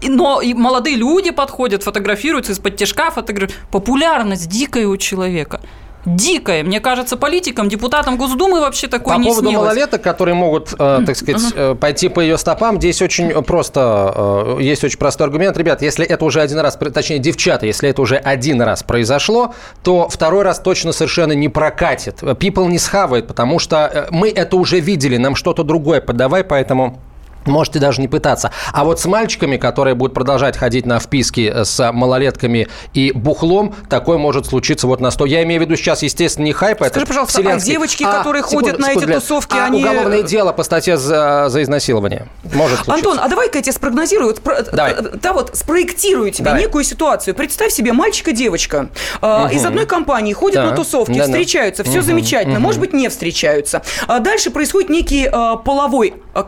и- но и молодые люди подходят, фотографируются из-под тяжка, фотографируют. Популярность дикая у человека. Дикая. Мне кажется, политикам, депутатам Госдумы вообще такое По не поводу снилось. малолеток, которые могут, э, так сказать, э, пойти по ее стопам, здесь очень просто, э, есть очень простой аргумент. Ребят, если это уже один раз, точнее, девчата, если это уже один раз произошло, то второй раз точно совершенно не прокатит. People не схавает, потому что э, мы это уже видели, нам что-то другое подавай, поэтому... Можете даже не пытаться. А вот с мальчиками, которые будут продолжать ходить на вписки с малолетками и бухлом, такое может случиться вот на 100. Я имею в виду сейчас, естественно, не хайп. Скажи, это пожалуйста, а девочки, которые ходят на эти тусовки, а они- уголовное дело по статье за, за изнасилование может случиться. Антон, а давай-ка я тебе спрогнозирую, про- Давай. э, да вот спроектирую тебе Давай. некую ситуацию. Представь себе мальчик и девочка э, Мгм. из одной компании ходят Да. на тусовки, Да-да. встречаются, все Мгм. замечательно, Мгм. может быть не встречаются. А дальше происходит некий э, половой э,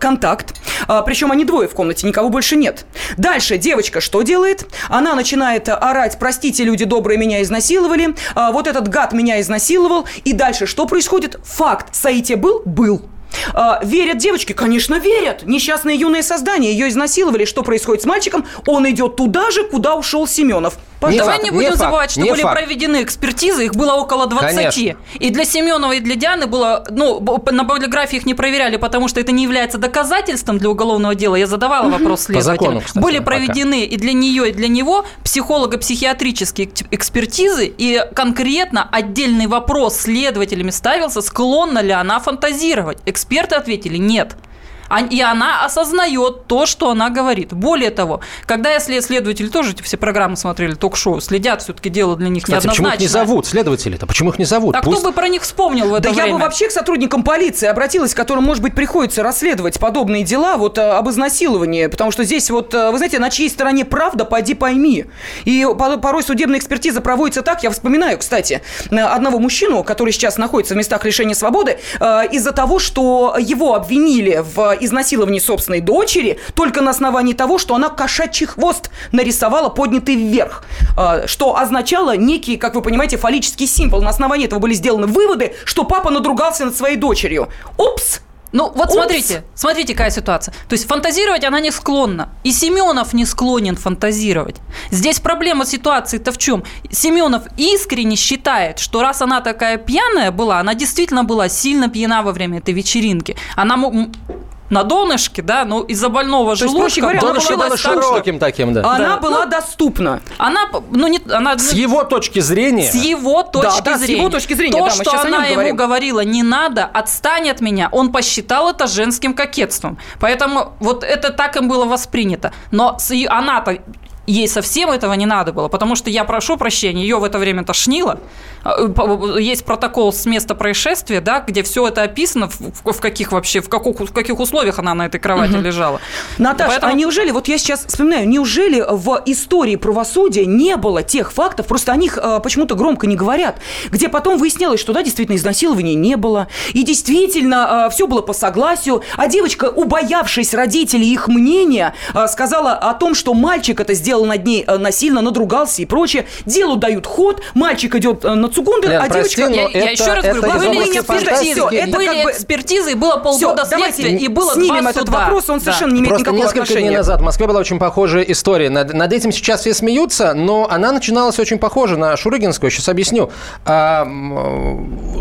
контакт, причем они двое в комнате, никого больше нет. Дальше девочка что делает? Она начинает орать: "Простите, люди добрые, меня изнасиловали, а, вот этот гад меня изнасиловал". И дальше что происходит? Факт: Саите был, был. А, верят девочки? Конечно, верят. Несчастное юное создание. Ее изнасиловали. Что происходит с мальчиком? Он идет туда же, куда ушел Семенов. Давай не будем забывать, что не были факт. проведены экспертизы, их было около 20. Конечно. И для Семенова, и для Дианы было, ну, на полиграфии их не проверяли, потому что это не является доказательством для уголовного дела. Я задавала вопрос По закону, кстати, были пока. проведены и для нее, и для него психолого-психиатрические эк- экспертизы, и конкретно отдельный вопрос следователями ставился, склонна ли она фантазировать. Эксперты ответили нет. И она осознает то, что она говорит. Более того, когда я след- следователи тоже эти все программы смотрели, ток-шоу, следят, все-таки дело для них Кстати, почему их не зовут? Следователи-то, почему их не зовут? А кто Пусть- бы про них вспомнил в это Да я время? бы вообще к сотрудникам полиции обратилась, которым, может быть, приходится расследовать подобные дела вот э, об изнасиловании, потому что здесь вот, э, вы знаете, на чьей стороне правда, пойди пойми. И по- порой судебная экспертиза проводится так, я вспоминаю, кстати, э, одного мужчину, который сейчас находится в местах лишения свободы, из-за того, что его обвинили в изнасиловании собственной дочери, только на основании того, что она кошачий хвост нарисовала поднятый вверх, э, что означало некий, как вы понимаете, фаллический символ. На основании этого были сделаны выводы, что папа надругался над своей дочерью. Упс! Ну, вот Упс. смотрите, смотрите, какая ситуация. То есть фантазировать она не склонна. И Семенов не склонен фантазировать. Здесь проблема ситуации-то в чем? Семенов искренне считает, что раз она такая пьяная была, она действительно была сильно пьяна во время этой вечеринки. Она на донышке, да, ну из-за больного То есть, желудка. проще говоря, она была широким таким, да. Она Да. была доступна. Она, ну, не, она, С его точки зрения... С его точки да, с зрения. его точки зрения, То, да, что она ему говорим. говорила, не надо, отстань от меня, он посчитал это женским кокетством. Поэтому вот это так им было воспринято. Но с она-то Ей совсем этого не надо было, потому что я прошу прощения, ее в это время тошнило. Э, по- Есть протокол с места происшествия, да, где все это описано, в, в каких вообще, в каких, в каких условиях она на этой кровати Мгм. лежала. Наташа, Поэтому- а неужели, вот я сейчас вспоминаю, неужели в истории правосудия не было тех фактов, просто о них э, почему-то громко не говорят, где потом выяснялось, что да, действительно, изнасилования не было, и действительно все было по согласию, а девочка, убоявшись родителей их мнения, э, сказала о том, что мальчик это сделал сделал над ней э, насильно, надругался и прочее. Делу дают ход, мальчик идет э, на Цугундер, Лен, а прости, девочка... Я, я это- еще раз это говорю, были экспертизы, фантастики. Это были как бы- экспертизы, и было полгода давайте следствия, и было снимем два этот суда. вопрос, он Да. совершенно не имеет Просто никакого несколько отношения. дней назад в Москве была очень похожая история. Над, над этим сейчас все смеются, но она начиналась очень похоже на Шурыгинскую. Сейчас объясню. А,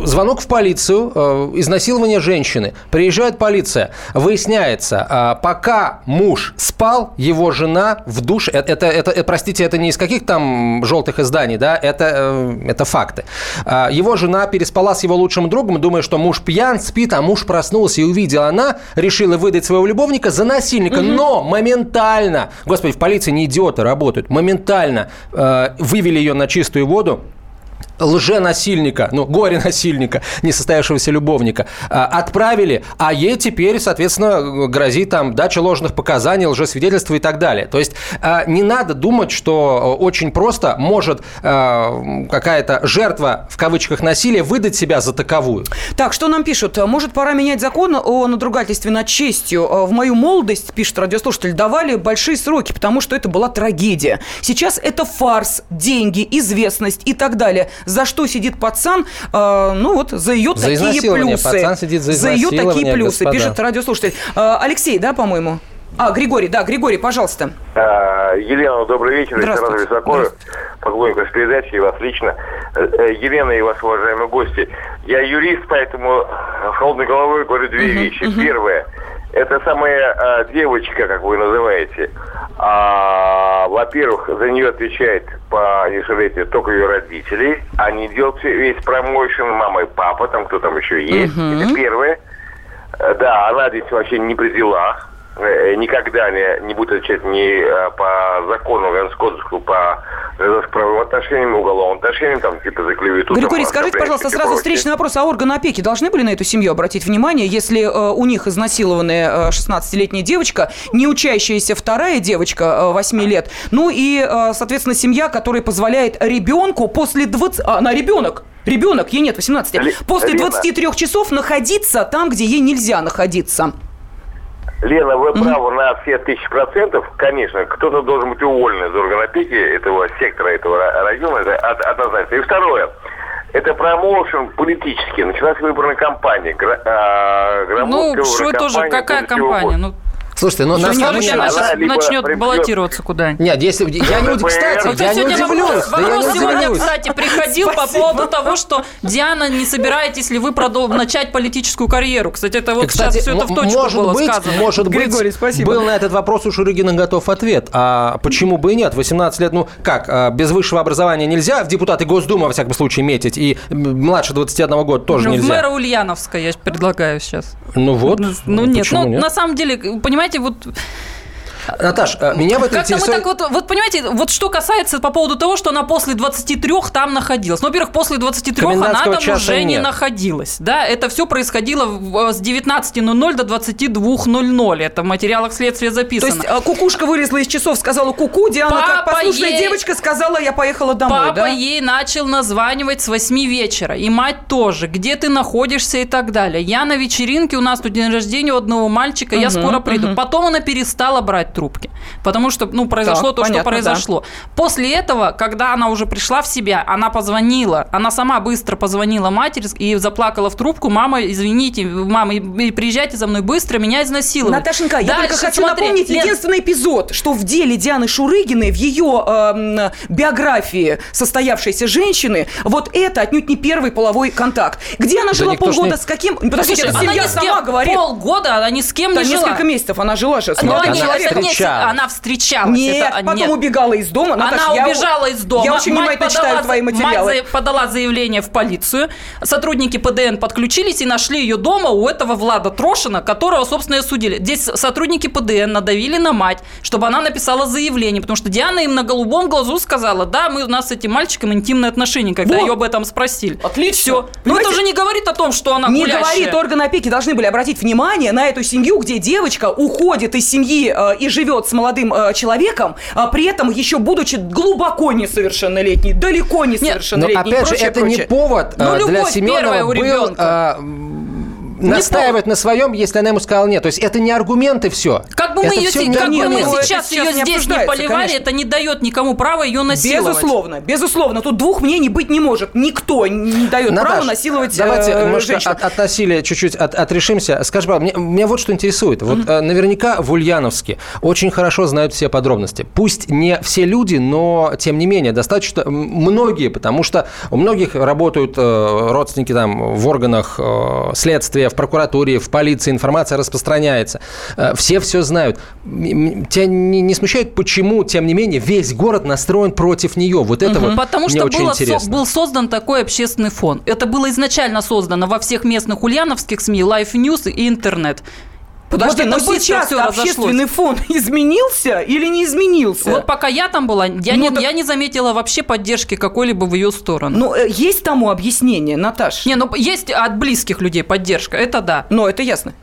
звонок в полицию, э, изнасилование женщины. Приезжает полиция. Выясняется, а, пока муж спал, его жена в душе... Это, это, это, простите, это не из каких там желтых изданий, да, это, э, это факты. А, Его жена переспала с его лучшим другом, думая, что муж пьян, спит, а муж проснулся и увидел. Она решила выдать своего любовника за насильника, но моментально, господи, в полиции не идиоты работают, моментально э, вывели ее на чистую воду, лженасильника, ну, горе-насильника, несостоявшегося любовника, а, отправили, а ей теперь, соответственно, грозит там дача ложных показаний, лжесвидетельства и так далее. То есть а, не надо думать, что очень просто может а, какая-то жертва, в кавычках, насилия выдать себя за таковую. Так, что нам пишут? Может, пора менять закон о надругательстве над честью? В мою молодость, пишет радиослушатель, давали большие сроки, потому что это была трагедия. Сейчас это фарс, деньги, известность и так далее. За что сидит пацан? Э, ну вот, за ее За такие плюсы. Пацан сидит за ее такие плюсы, господа. пишет радиослушатель. Э, Алексей, да, по-моему? А, Григорий, да, Григорий, пожалуйста. А, Елена, добрый вечер. Здравствуйте. Здравствуйте. Высоков, поклонник с передачи, и вас лично. Э, э, Елена и вас, уважаемые гости. Я юрист, поэтому холодной головой говорю две вещи. Первое. Это самая а, девочка, как вы называете. А, во-первых, за нее отвечает по несовершеннолетию только ее родители. Они делают весь промоушен, мама и папа, там кто там еще есть. Это первое. Э, Да, она здесь вообще не при делах. Э, Никогда не, не будет отвечать ни э, по закону кодексу, по гражданско-правовым отношениям, уголовным отношениям, там, типа, за клевету. Григорий, там, скажите, пожалуйста, сразу прочее. встречный вопрос. А органы опеки должны были на эту семью обратить внимание, если э, у них изнасилованная э, 16-летняя девочка, не учащаяся вторая девочка э, 8 лет, ну и, э, соответственно, семья, которая позволяет ребенку после 20... А, она ребенок, Ребенок, ей нет 18. Ле- После Лена. 23 часов находиться там, где ей нельзя находиться. Лена, вы правы на все тысячи процентов. Конечно, кто-то должен быть уволен из органа опеки этого сектора, этого ра- района, это од- однозначно. И второе. Это промоушен политический. Началась выборная кампания. Гра- а, Ну, что кампания какая года. Ну, Слушайте, ну что на не самом она деле... начнет баллотироваться куда-нибудь. Нет, если, я не удивлюсь, кстати, Вот я не удивлюсь. вопрос, да я не вопрос сегодня, удивлюсь. кстати, приходил по поводу того, что Диана, не собираетесь ли вы продол- начать политическую карьеру? Кстати, это вот И, кстати, сейчас все это в точку может было быть, сказано. Может Григорий, быть, спасибо. был на этот вопрос у Шурыгина готов ответ. А почему бы и нет? 18 лет, ну как, а, без высшего образования нельзя в депутаты Госдумы, во всяком случае, метить, и младше 21 года тоже Ну, в нельзя. мэра Ульяновска я предлагаю сейчас. Ну вот. Ну нет, почему ну нет? на самом деле, понимаете, вот Наташ, а, меня в этом интересует... так вот, вот понимаете, вот что касается по поводу того, что она после 23 там находилась. Ну, во-первых, после 23 она там уже не нет. находилась. Да, это все происходило в- с 19.00 до 22.00. Это в материалах следствия То записано. есть э, кукушка вылезла из часов, сказала куку, Диана, как Папа послушная ей- девочка, сказала, я поехала домой, Папа да? ей начал названивать с 8 вечера. И мать тоже. Где ты находишься и так далее. Я на вечеринке, у нас тут день рождения у одного мальчика, я Мгм, скоро приду. мгм. Потом она перестала брать трубки. Потому что, ну, произошло Так, то, понятно, что произошло. После этого, когда она уже пришла в себя, она позвонила. Она сама быстро позвонила матери и заплакала в трубку. Мама, извините, мама, приезжайте за мной быстро, меня изнасиловали. Наташенька, я Дальше, только хочу смотри, напомнить Лен, единственный эпизод, что в деле Дианы Шурыгиной, в ее эм, биографии состоявшейся женщины, вот это отнюдь не первый половой контакт. Где она Да жила полгода, не- с каким... Подождите, Слушайте, семья она ни с кем- сама говорит. Полгода она ни с кем Да не жила. несколько месяцев она жила же с молодым человеком. Встречалась. она встречалась. Нет, это- потом нет. убегала из дома. Наташ, Она я- убежала из дома. Я очень внимательно подала читаю твои материалы. Мать подала заявление в полицию. Сотрудники ПДН подключились и нашли ее дома у этого Влада Трошина, которого, собственно, и судили. Здесь сотрудники ПДН надавили на мать, чтобы она написала заявление, потому что Диана им на голубом глазу сказала, да, мы, у нас с этим мальчиком интимные отношения, когда Вот. ее об этом спросили. Отлично. Все. Ну, Понимаете? это же не говорит о том, что она Не гулящая. говорит, органы опеки должны были обратить внимание на эту семью, где девочка уходит из семьи э, и живет с молодым э, человеком, а при этом еще будучи глубоко несовершеннолетней, далеко Но несовершеннолетней. и опять же, прочее, это прочее. не повод Ну, э, для любовь первая Семенова был э, настаивать на своем, если она ему сказала нет. То есть это не аргументы все. Как бы мы ее, бы мы. Это сейчас ее не здесь не поливали, конечно. это не дает никому права ее насиловать. Безусловно, безусловно. Тут двух мнений быть не может. Никто не дает Наташ, права насиловать давайте э, женщину. от, от насилия чуть-чуть от- отрешимся. Скажи, пожалуйста, мне, меня вот что интересует. Вот э, наверняка в Ульяновске очень хорошо знают все подробности. Пусть не все люди, но тем не менее достаточно многие, потому что у многих работают э, родственники там в органах э, следствия, в прокуратуре, в полиции, информация распространяется. Э, все все знают. Тебя не, не смущает, почему, тем не менее, весь город настроен против нее? Вот это вот Потому мне что очень было со- интересно. был создан такой общественный фон. Это было изначально создано во всех местных ульяновских СМИ, Life News и интернет. Подожди, Вот но сейчас общественный фон изменился или не изменился? Вот пока я там была, я, Ну, не, так- я не заметила вообще поддержки какой-либо в ее сторону. Ну, э, есть тому объяснение, Наташ? Не, ну есть от близких людей поддержка, это да. Ну, это ясно.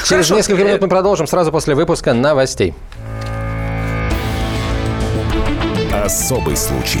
Через Хорошо. несколько минут мы продолжим сразу после выпуска новостей. Особый случай.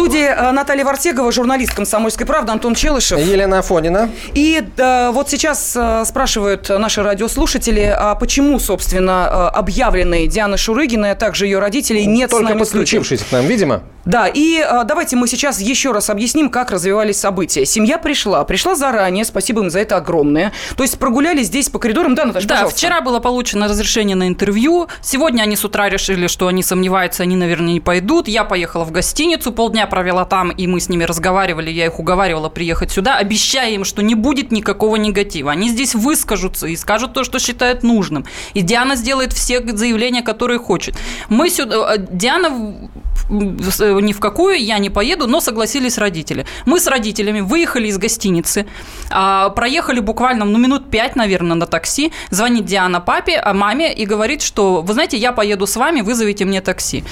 Студии э, Наталья Вартегова, журналист «Комсомольской правды», Антон Челышев. Елена Афонина. И да, вот сейчас э, спрашивают наши радиослушатели, а почему, собственно, э, объявленные Дианы Шурыгиной, а также ее родителей нет Только с нами подключившись к нам, видимо. Да, и э, давайте мы сейчас еще раз объясним, как развивались события. Семья пришла, пришла заранее, спасибо им за это огромное. То есть прогуляли здесь по коридорам. Да, Наташа, Да, пожалуйста. вчера было получено разрешение на интервью. Сегодня они с утра решили, что они сомневаются, они, наверное, не пойдут. Я поехала в гостиницу, полдня провела там, и мы с ними разговаривали. Я их уговаривала приехать сюда, обещая им, что не будет никакого негатива. Они здесь выскажутся и скажут то, что считают нужным. И Диана сделает все заявления, которые хочет. Мы сюда... э, Диана в- ни в какую я не поеду, но согласились родители. Мы с родителями выехали из гостиницы, а, проехали буквально ну, минут пять, наверное, на такси. Звонит Диана папе, а маме и говорит, что, вы знаете, я поеду с вами, вызовите мне такси.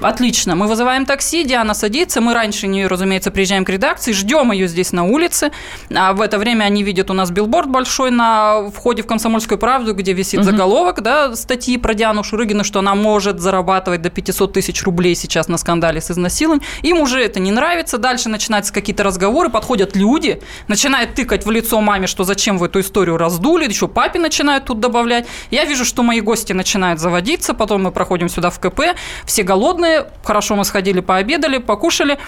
Отлично. Мы вызываем такси, Диана садится. Мы раньше нее, разумеется, приезжаем к редакции, ждем ее здесь на улице. А в это время они видят у нас билборд большой на входе в «Комсомольскую правду», где висит заголовок да, статьи про Диану Шурыгину, что она может зарабатывать до 500 тысяч рублей сейчас на скандале с изнасилованием. Им уже это не нравится. Дальше начинаются какие-то разговоры, подходят люди, начинают тыкать в лицо маме, что зачем вы эту историю раздули, еще папе начинают тут добавлять. Я вижу, что мои гости начинают заводиться, потом мы проходим сюда в КП, все голодные, хорошо мы сходили, пообедали, покушали.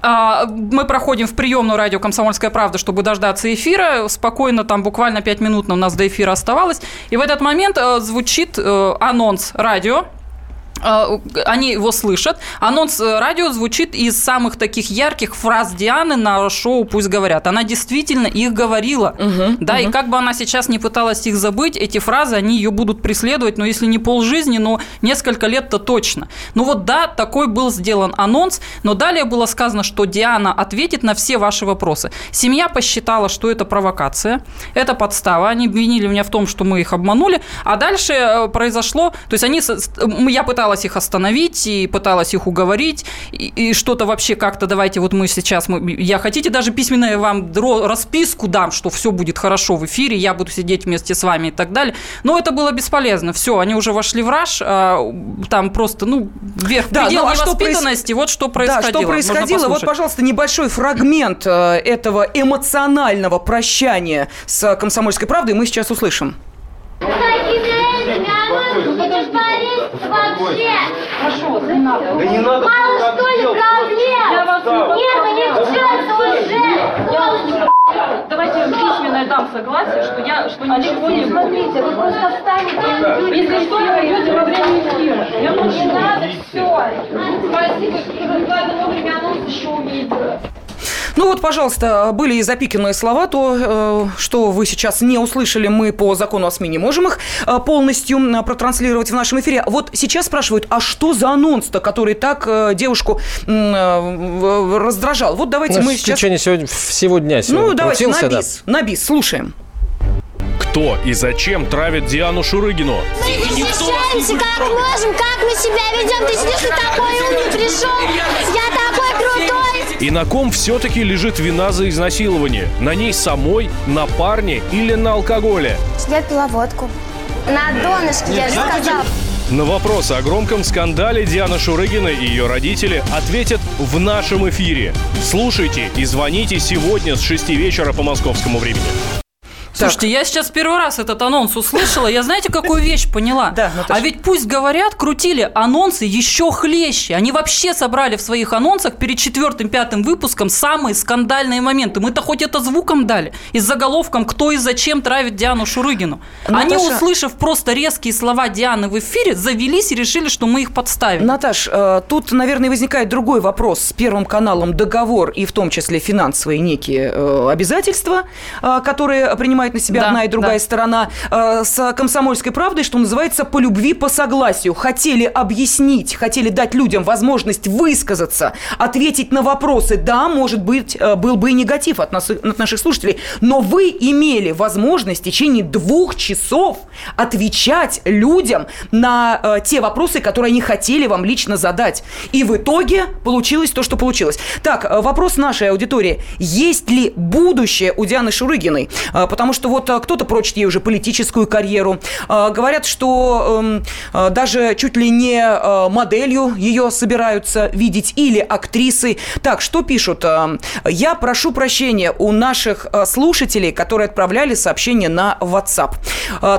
А, Мы проходим в приемную радио «Комсомольская правда», чтобы дождаться эфира. Спокойно, там буквально 5 минут у нас до эфира оставалось. И в этот момент э, звучит э, анонс радио, они его слышат. Анонс э, радио звучит из самых таких ярких фраз Дианы на шоу «Пусть говорят». Она действительно их говорила. да, и как бы она сейчас не пыталась их забыть, эти фразы, они ее будут преследовать, но если не полжизни, но несколько лет-то точно. Ну вот да, такой был сделан анонс, но далее было сказано, что Диана ответит на все ваши вопросы. Семья посчитала, что это провокация, это подстава. Они обвинили меня в том, что мы их обманули, а дальше э, произошло, то есть они, я пыталась их остановить и пыталась их уговорить, и, и что-то вообще как-то давайте вот мы сейчас, мы, я хотите даже письменно я вам расписку дам, что все будет хорошо в эфире, я буду сидеть вместе с вами и так далее. Но это было бесполезно. Все, они уже вошли в раж, а, там просто, ну, вверх Да, предел ну, а что невоспитанности, вот что происходило. Да, что происходило? Вот, пожалуйста, небольшой фрагмент э, этого эмоционального прощания с «Комсомольской правдой» мы сейчас услышим. Вообще? Хорошо, не надо. Да не надо. Мало что ли проблем? Я Нервы не в уже. Давайте письменное дам согласие, что я что ничего не буду. Смотрите, вы просто встанете. Если что, вы пойдете во время эфира. Я Не прошу. надо все. Спасибо, что вы вовремя анонс еще увидела. Ну вот, пожалуйста, были и запиканные слова, то, э, что вы сейчас не услышали, мы по закону о СМИ не можем их э, полностью э, протранслировать в нашем эфире. Вот сейчас спрашивают, а что за анонс-то, который так девушку раздражал? Вот давайте Ну, мы в сейчас... течение сегодня, всего дня сегодня Ну, давайте крутился, на да. бис, на бис, слушаем. Кто и зачем травит Диану Шурыгину? Мы защищаемся как можем, как мы себя ведем. Ты сидишь, ты такой умный пришел, я. И на ком все-таки лежит вина за изнасилование? На ней самой, на парне или на алкоголе? Я пила водку. На донышке, я же сказала. На вопросы о громком скандале Диана Шурыгина и ее родители ответят в нашем эфире. Слушайте и звоните сегодня с 6 вечера по московскому времени. Слушайте, я сейчас первый раз этот анонс услышала. Я знаете, какую вещь поняла? а ведь пусть говорят, крутили анонсы еще хлеще. Они вообще собрали в своих анонсах перед четвертым, пятым выпуском самые скандальные моменты. Мы-то хоть это звуком дали. И с заголовком «Кто и зачем травит Диану Шурыгину». Они, Наташа- услышав просто резкие слова Дианы в эфире, завелись и решили, что мы их подставим. Наташ, э, тут, наверное, возникает другой вопрос. С Первым каналом договор и в том числе финансовые некие э, обязательства, э, которые принимает на себя Да, одна и другая да. сторона. Э, С «Комсомольской правдой», что называется, по любви, по согласию. Хотели объяснить, хотели дать людям возможность высказаться, ответить на вопросы. Да, может быть, э, был бы и негатив от, нас, от наших слушателей, но вы имели возможность в течение двух часов отвечать людям на э, те вопросы, которые они хотели вам лично задать. И в итоге получилось то, что получилось. Так, э, вопрос нашей аудитории. Есть ли будущее у Дианы Шурыгиной? Э, Потому что вот э, кто-то прочит ей уже политическую карьеру. Э, Говорят, что эм, э, даже чуть ли не моделью ее собираются видеть или актрисой. Так, что пишут? Э, Я прошу прощения у наших слушателей, которые отправляли сообщения на WhatsApp.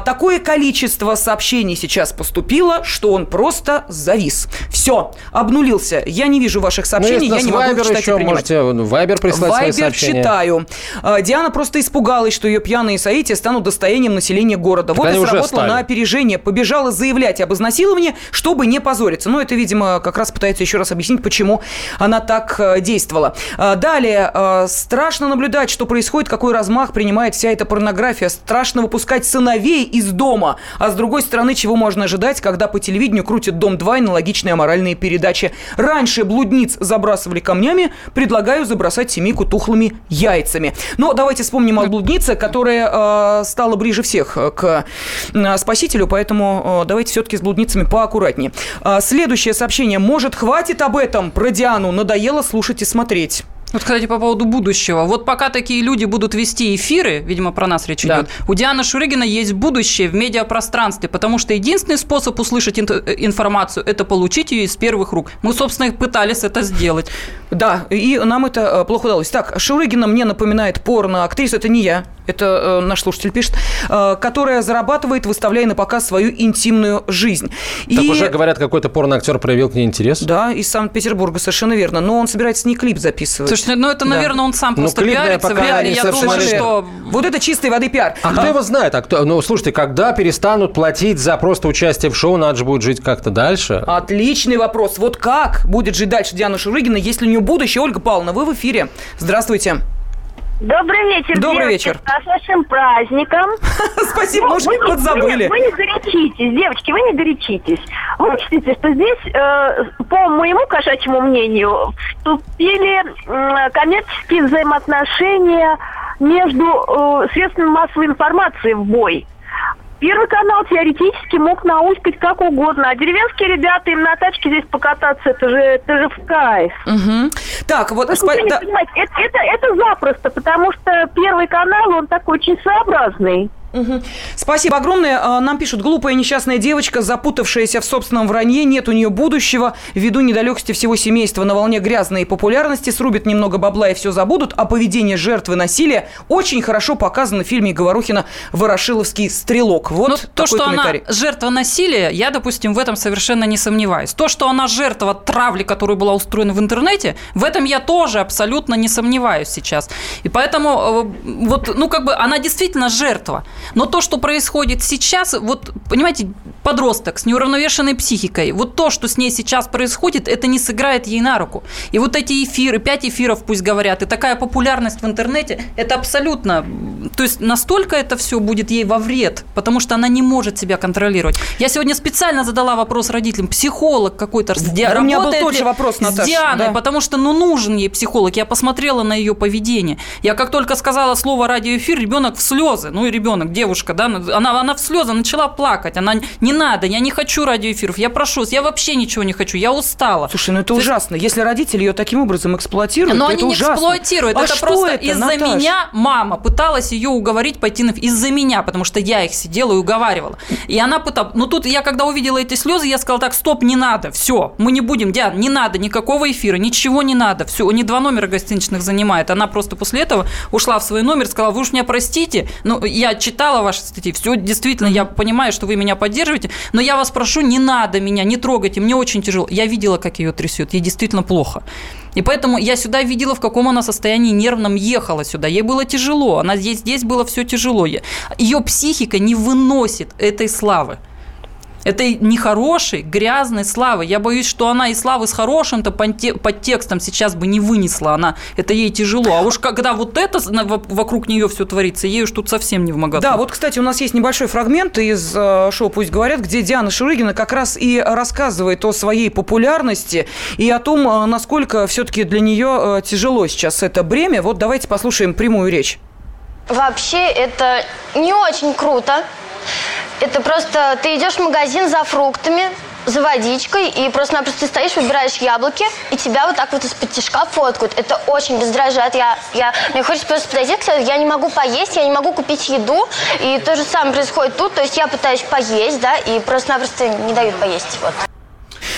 Такое количество сообщений сейчас поступило, что он просто завис. Все, обнулился. Я не вижу ваших Ну, сообщений, есть я не могу Вайбер читать и еще, принимать. можете в Вайбер прислать свои Вайбер сообщения. читаю. А, Диана просто испугалась, что ее пьяные соития станут достоянием населения города. Так вот и сработала стали. на опережение. Побежала заявлять об изнасиловании, чтобы не позориться. Но это, видимо, как раз пытается еще раз объяснить, почему она так э, действовала. А, Далее. э, Страшно наблюдать, что происходит, какой размах принимает вся эта порнография. Страшно выпускать сыновей из дома. А с другой стороны, чего можно ожидать, когда по телевидению крутят «Дом-2» и аналогичные аморальные передачи. Раньше блудниц забрасывали камнями, предлагаю забросать семейку тухлыми яйцами. Но давайте вспомним о блуднице, которая э, стала ближе всех э, к э, спасителю, поэтому э, давайте все-таки с блудницами поаккуратнее. А, следующее сообщение. Может, хватит об этом про Диану? Надоело слушать и смотреть. Вот, кстати, по поводу будущего. Вот пока такие люди будут вести эфиры, видимо, про нас речь Да. идет, у Дианы Шурыгина есть будущее в медиапространстве, потому что единственный способ услышать ин- информацию – это получить ее из первых рук. Мы, собственно, и пытались это сделать. Да, и нам это плохо удалось. Так, Шурыгина мне напоминает порно-актрису, это не я, это э, наш слушатель пишет, э, которая зарабатывает, выставляя на показ свою интимную жизнь. Так И- уже говорят, какой-то порноактер проявил к ней интерес. Да, из Санкт-Петербурга, совершенно верно. Но он собирается не клип записывать. Слушайте, ну это, Да. наверное, он сам Ну, просто клип, да, пиарится. пока Вряд ли. Я думаю, верно. что Вот это чистой воды пиар. А кто его знает? А кто, ну, слушайте, когда перестанут платить за просто участие в шоу, надо же будет жить как-то дальше. Отличный вопрос. Вот как будет жить дальше Диана Шурыгина, если у нее будущее? Ольга Павловна, вы в эфире. Здравствуйте. Добрый вечер, Добрый девочки, вечер. С вашим праздником. Спасибо, Ну, может, вы подзабыли. Вы не, вы не горячитесь, девочки, вы не горячитесь. Вы учтите, что здесь, э, по моему кошачьему мнению, вступили м, коммерческие взаимоотношения между э, средствами массовой информации в бой. Первый канал теоретически мог науськать как угодно, а деревенские ребята им на тачке здесь покататься, это же, это же в кайф. Мгм. Так, вот... Вы спа- да. это, это, это запросто, потому что первый канал, он такой очень своеобразный. Мгм. Спасибо огромное. А, Нам пишут, глупая несчастная девочка, запутавшаяся в собственном вранье, нет у нее будущего, ввиду недалекости всего семейства на волне грязной популярности, срубит немного бабла и все забудут, а поведение жертвы насилия очень хорошо показано в фильме Говорухина «Ворошиловский стрелок». Вот Ну, то, что она жертва насилия, я, допустим, в этом совершенно не сомневаюсь. То, что она жертва травли, которая была устроена в интернете, в этом я тоже абсолютно не сомневаюсь сейчас. И поэтому, э, вот, ну, как бы, она действительно жертва. Но то, что происходит сейчас, вот, понимаете, подросток с неуравновешенной психикой. Вот то, что с ней сейчас происходит, это не сыграет ей на руку. И вот эти эфиры, пять эфиров пусть говорят, и такая популярность в интернете, это абсолютно, то есть настолько это все будет ей во вред, потому что она не может себя контролировать. Я сегодня специально задала вопрос родителям, психолог какой-то, У меня был тот же вопрос, с Наташа, Дианой, да. потому что ну нужен ей психолог. Я посмотрела на ее поведение. Я как только сказала слово радиоэфир, ребенок в слезы. Ну и ребенок, девушка, да, она, она в слезы начала плакать. Она не надо, я не хочу радиоэфиров, я прошу, я вообще ничего не хочу, я устала. Слушай, ну это ужасно. Если родители ее таким образом эксплуатируют, Но то они это не ужасно. эксплуатируют. А это просто это, из-за меня мама пыталась ее уговорить пойти на... Из-за меня, потому что я их сидела и уговаривала. И она пыталась... Ну тут я когда увидела эти слезы, я сказала, так, стоп, не надо, все, мы не будем, Диан, не надо никакого эфира, ничего не надо, все, не два номера гостиничных занимает. Она просто после этого ушла в свой номер, сказала, вы уж меня простите, ну, я читала ваши статьи, все, действительно, я понимаю, что вы меня поддерживаете, но я вас прошу, не надо меня, не трогайте, мне очень тяжело. Я видела, как ее трясет, ей действительно плохо. И поэтому я сюда видела, в каком она состоянии нервном ехала сюда. Ей было тяжело, она здесь, здесь было все тяжело. Ее психика не выносит этой славы. Этой нехорошей, грязной славы. Я боюсь, что она и славы с хорошим-то подте- подтекстом сейчас бы не вынесла. Она, это ей тяжело. А уж когда вот это вокруг нее все творится, ей уж тут совсем не в моготу. Да, вот, кстати, у нас есть небольшой фрагмент из э, шоу «Пусть говорят», где Диана Шурыгина как раз и рассказывает о своей популярности и о том, э, насколько все-таки для нее э, тяжело сейчас это бремя. Вот давайте послушаем прямую речь. Вообще это не очень круто. Это просто ты идешь в магазин за фруктами, за водичкой, и просто-напросто стоишь, выбираешь яблоки, и тебя вот так вот из-под тяжка фоткают. Это очень раздражает. Я, я, мне хочется просто подойти к я не могу поесть, я не могу купить еду, и то же самое происходит тут. То есть я пытаюсь поесть, да, и просто-напросто не дают поесть. Вот.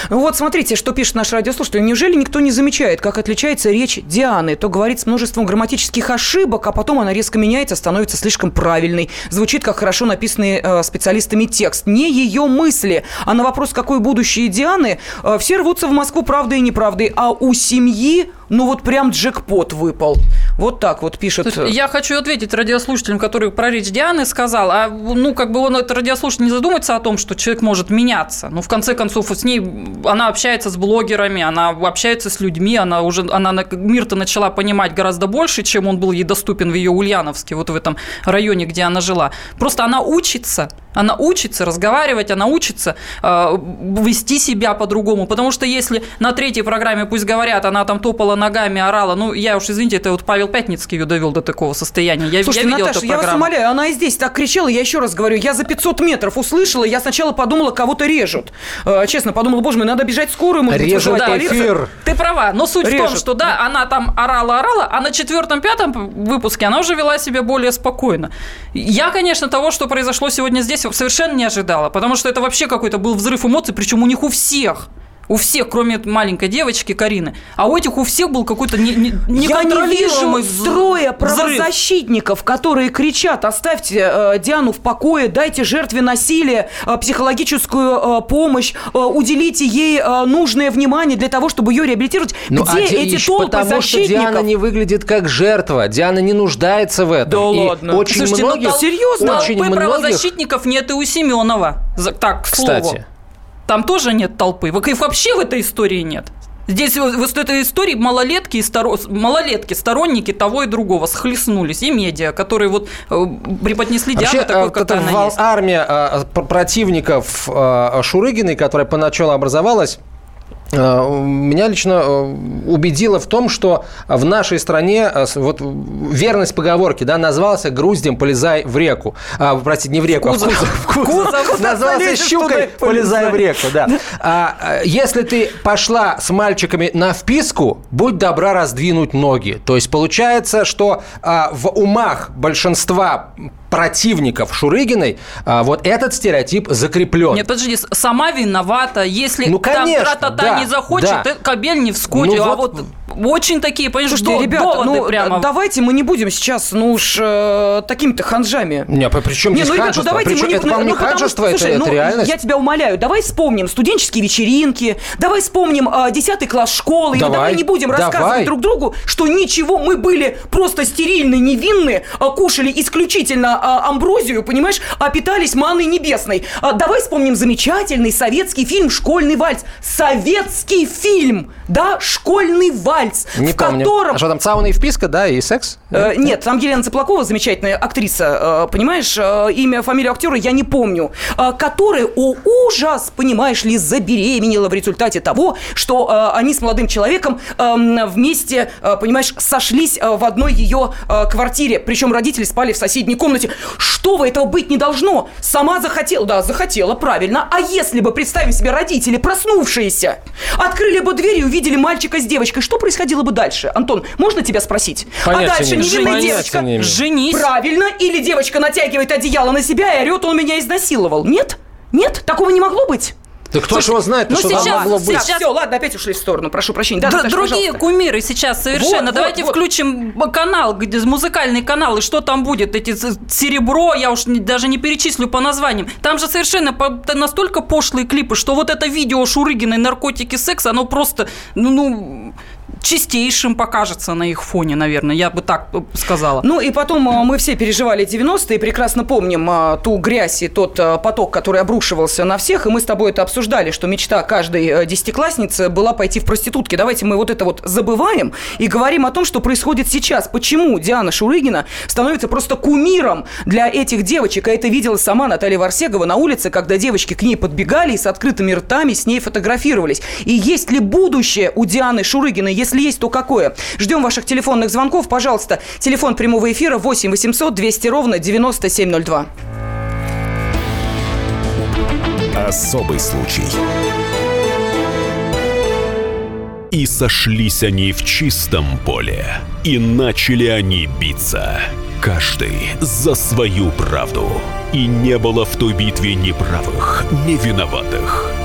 Ну Вот смотрите, что пишет наш радиослушатель. Неужели никто не замечает, как отличается речь Дианы? То говорит с множеством грамматических ошибок, а потом она резко меняется, становится слишком правильной. Звучит как хорошо написанный э, специалистами текст. Не ее мысли. А на вопрос, какое будущее Дианы, э, все рвутся в Москву правдой и неправдой. А у семьи, ну вот прям джекпот выпал. Вот так вот пишет. Я хочу ответить радиослушателям, который про речь Дианы сказал, а ну как бы он, этот радиослушатель, не задумается о том, что человек может меняться. Ну, в конце концов, с ней она общается с блогерами, она общается с людьми, она уже, она на- мир-то начала понимать гораздо больше, чем он был ей доступен в ее Ульяновске, вот в этом районе, где она жила. Просто она учится, она учится разговаривать, она учится э, вести себя по-другому. Потому что если на третьей программе, пусть говорят, она там топала ногами, орала, ну, я уж, извините, это вот Павел Пятницкий ее довел до такого состояния. Я, Слушайте, я Наташа, эту я вас умоляю, она и здесь так кричала, я еще раз говорю, я за 500 метров услышала, я сначала подумала, кого-то режут. Э, Честно, подумала, боже мой, надо бежать в скорую, может быть, Режут вызывать полицию. Ты права, но суть в том, что да, она там орала-орала, а на четвертом-пятом выпуске она уже вела себя более спокойно. Я, конечно, того, что произошло сегодня здесь, совершенно не ожидала, потому что это вообще какой-то был взрыв эмоций, причем у них у всех. У всех, кроме маленькой девочки Карины. А у этих у всех был какой-то не, не, Я не неконтролируемый вижу строя взрыв. правозащитников, которые кричат, оставьте э, Диану в покое, дайте жертве насилия э, психологическую э, помощь, э, уделите ей э, нужное внимание для того, чтобы ее реабилитировать. Ну, Где а эти толпы потому что Диана защитников? не выглядит как жертва. Диана не нуждается в этом. Да И ладно. Очень Слушайте, ну, многих, тол- серьезно? очень Толпы многих- правозащитников нет и у Семенова. За- Так, к слову. Кстати. Там тоже нет толпы. Их вообще в этой истории нет. Здесь вот в этой истории малолетки, и сторо... малолетки, сторонники того и другого схлестнулись. И медиа, которые вот э, преподнесли Вообще, Диану такой, э, какая она вал- есть. армия э, пр- противников Шурыгиной, которая поначалу образовалась, меня лично э, убедила в том, что в нашей стране э, вот верность поговорки, да, назвался груздем, полезай в реку. А, простите, не в реку, а в Кузов. кузов. в кузов. Кузов. Назвался Залезешь щукой, полезай в реку, да. А, а, если ты пошла с мальчиками на вписку, будь добра раздвинуть ноги. То есть получается, что а, в умах большинства противников Шурыгиной а, вот этот стереотип закреплен. Нет, подожди, сама виновата. Если Ну, конечно, там тра-та-та да, не захочет, да. э, кобель не вскочит. Ну, а вот- вот очень такие, понимаешь, Слушайте, до- ребята, ну прямо. давайте мы не будем сейчас, ну уж э, такими-то ханжами. Не, при чем Не, здесь ну, ханжество? ну давайте Причем- мы не... это, не ну, потому ханжество, что, это, слушай, это ну, реальность. Я тебя умоляю, давай вспомним студенческие вечеринки, давай вспомним э, 10 класс школы, и Давай, давай не будем давай. рассказывать друг другу, что ничего, мы были просто стерильны, невинны, э, кушали исключительно а, амброзию, понимаешь, а питались манной небесной. А, давай вспомним замечательный советский фильм «Школьный вальс». Советский фильм, да, «Школьный вальс», Не в помню. котором... А что там, сауна и вписка, да, и секс? Э, Нет, там Елена Цыплакова, замечательная актриса, э, понимаешь, э, имя, фамилию актера я не помню, э, которая, о ужас, понимаешь ли, забеременела в результате того, что э, они с молодым человеком э, вместе, э, понимаешь, сошлись э, в одной ее э, квартире, причем родители спали в соседней комнате. Что вы, этого быть не должно. Сама захотела, да, захотела, правильно. А если бы, представим себе, родители, проснувшиеся, открыли бы дверь и увидели мальчика с девочкой, что происходило бы дальше? Антон, можно тебя спросить? Понятия а дальше не невинная Понятия девочка. не. Женись. Правильно. Или девочка натягивает одеяло на себя и орет, он меня изнасиловал. Нет? Нет? Такого не могло быть? Да кто ж его знает, Ну что там сейчас, могло быть? все, ладно, опять ушли в сторону. Прошу прощения. Да, Др- Наташа, другие пожалуйста. кумиры сейчас совершенно. Вот, Давайте вот, вот. включим канал, где музыкальный канал, и что там будет? Эти серебро, я уж не- даже не перечислю по названиям. Там же совершенно по- настолько пошлые клипы, что вот это видео Шурыгиной наркотики, секс, оно просто, ну, ну, чистейшим покажется на их фоне, наверное. Я бы так э, сказала. Ну и потом а, мы все переживали 90-е, прекрасно помним а, ту грязь и тот а, поток, который обрушивался на всех, и мы с тобой это обсуждали, что мечта каждой а, десятиклассницы была пойти в проститутки. Давайте мы вот это вот забываем и говорим о том, что происходит сейчас. Почему Диана Шурыгина становится просто кумиром для этих девочек, а это видела сама Наталья Варсегова на улице, когда девочки к ней подбегали и с открытыми ртами с ней фотографировались. И есть ли будущее у Дианы Шурыгиной? Если есть, то какое? Ждем ваших телефонных звонков. Пожалуйста, телефон прямого эфира 8 800 200 ровно 9702. Особый случай. И сошлись они в чистом поле, и начали они биться. Каждый за свою правду. И не было в той битве ни правых, ни виноватых.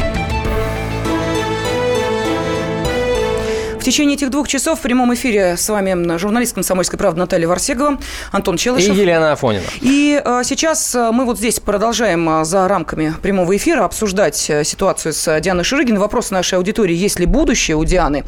В течение этих двух часов в прямом эфире с вами журналист «Комсомольской правды» Наталья Варсегова, Антон И Челышев. Елена Афонина. И э, сейчас э, мы вот здесь продолжаем э, за рамками прямого эфира обсуждать ситуацию с Дианой Шурыгиной. Вопрос нашей аудитории, есть ли будущее у Дианы?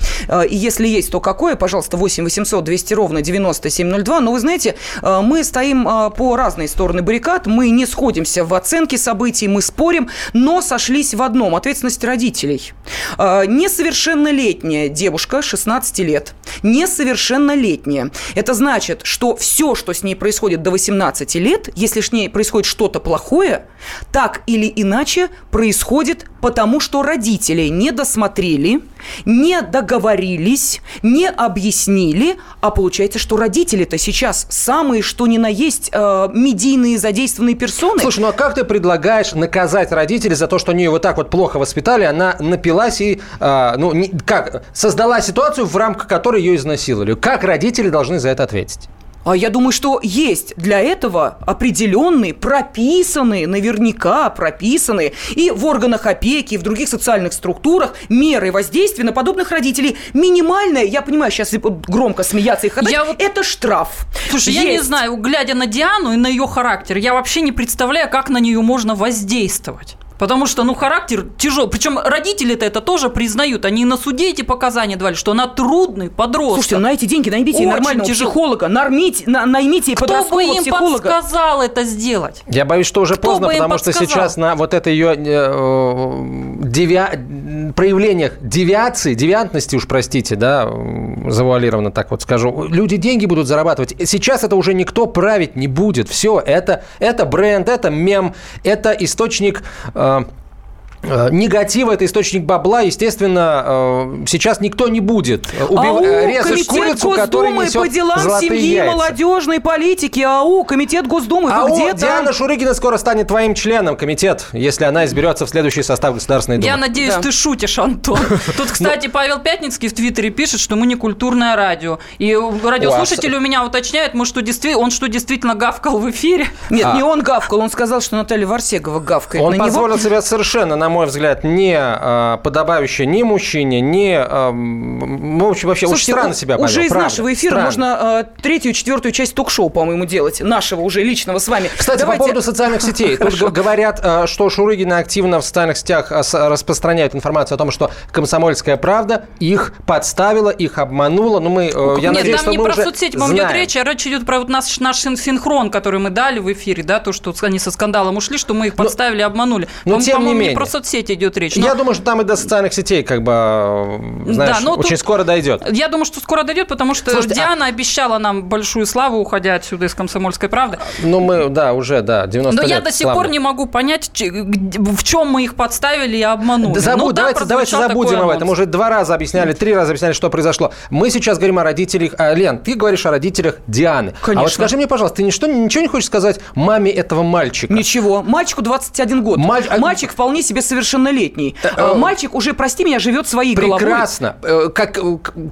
И если есть, то какое? Пожалуйста, 8 800 200 ровно 9702. Но вы знаете, мы стоим по разные стороны баррикад, мы не сходимся в оценке событий, мы спорим, но сошлись в одном – ответственность родителей. Несовершеннолетняя девушка, 16 лет, несовершеннолетняя. Это значит, что все, что с ней происходит до 18 лет, если с ней происходит что-то плохое, так или иначе происходит потому, что родители не досмотрели, не договорились, не объяснили, а получается, что родители-то сейчас самые, что ни на есть, э, медийные задействованные персоны. Слушай, ну а как ты предлагаешь наказать родителей за то, что они ее вот так вот плохо воспитали, она напилась и, а, ну, не- как, создала ситуацию, в рамках которой ее изнасиловали? Как родители должны за это ответить? А я думаю, что есть для этого определенные, прописанные, наверняка прописанные и в органах опеки, и в других социальных структурах меры воздействия на подобных родителей. Минимальное, я понимаю, сейчас громко смеяться и ходать, это штраф. Слушай, я не Есть. знаю, глядя на Диану и на ее характер, я вообще не представляю, как на нее можно воздействовать. Потому что, ну, характер тяжелый. Причем родители-то это тоже признают. Они на суде эти показания давали, что она трудный подросток. Слушайте, на эти деньги наймите Очень нормального тяжело. психолога, нормите, на- наймите Кто бы подросткового им психолога. подсказал это сделать? Я боюсь, что уже Кто поздно, бы потому что подсказал? сейчас на вот этой ее э, деви- проявлениях девиации, девиантности, уж простите, да, завуалированно так вот скажу, люди деньги будут зарабатывать. Сейчас это уже никто править не будет. Все, это, это бренд, это мем, это источник... э, Э, негатив это источник бабла, естественно, э, сейчас никто не будет убив... АУ, резать комитет курицу, которая Госдумы несет по делам семьи яйца. молодежной политики. АУ, комитет Госдумы. Вы АУ, где там? Диана Шурыгина скоро станет твоим членом, комитет, если она изберется в следующий состав Государственной Думы. Я надеюсь, Да. ты шутишь, Антон. Тут, кстати, Павел Пятницкий в Твиттере пишет, что мы не культурное радио. И радиослушатели у меня уточняют, мы что, он что, действительно гавкал в эфире? Нет, А. не он гавкал, он сказал, что Наталья Варсегова гавкает Он на него. позволил себя совершенно, на мой взгляд, не э, подобающее ни мужчине, ни... э, в общем, вообще Слушайте, очень странно себя повел. Уже из правда, нашего эфира странно. можно э, третью, четвертую часть ток-шоу, по-моему, делать. Нашего уже личного с вами. Кстати, Давайте- по поводу социальных сетей. Тут говорят, э, что Шурыгина активно в социальных сетях э, распространяют информацию о том, что «Комсомольская правда» их подставила, их обманула. Ну, мы, э, я Нет, надеюсь, там что не мы про уже соцсети, по-моему, идет речь, а речь идет про вот наш, наш син- синхрон, который мы дали в эфире, да, то, что они со скандалом ушли, что мы их подставили, обманули. но тем не менее. про соцсети идет речь. Но- Я думаю, что там и до социальных сетей, как бы, э, знаешь, Да, но очень тут- скоро дойдет. Я думаю, что скоро дойдет, потому что Слушайте, а- Диана обещала нам большую славу, уходя отсюда из «Комсомольской правды». Ну, мы, да, уже, да, 90 Но лет. я до сих славно. пор не могу понять, в чем мы их подставили и обманули. Да забудь, Ну да, давайте, давайте забудем об этом. Уже два раза объясняли, три раза объясняли, что произошло. Мы сейчас говорим о родителях. а, Лен, ты говоришь о родителях Дианы. А Конечно. вот скажи мне, пожалуйста, ты ничто, ничего не хочешь сказать маме этого мальчика? Ничего. Мальчику 21 год. Маль- а- Мальчик вполне себе совершеннолетний. э, А, Мальчик уже, прости меня, живет своей головой. Прекрасно. Э, Как, э,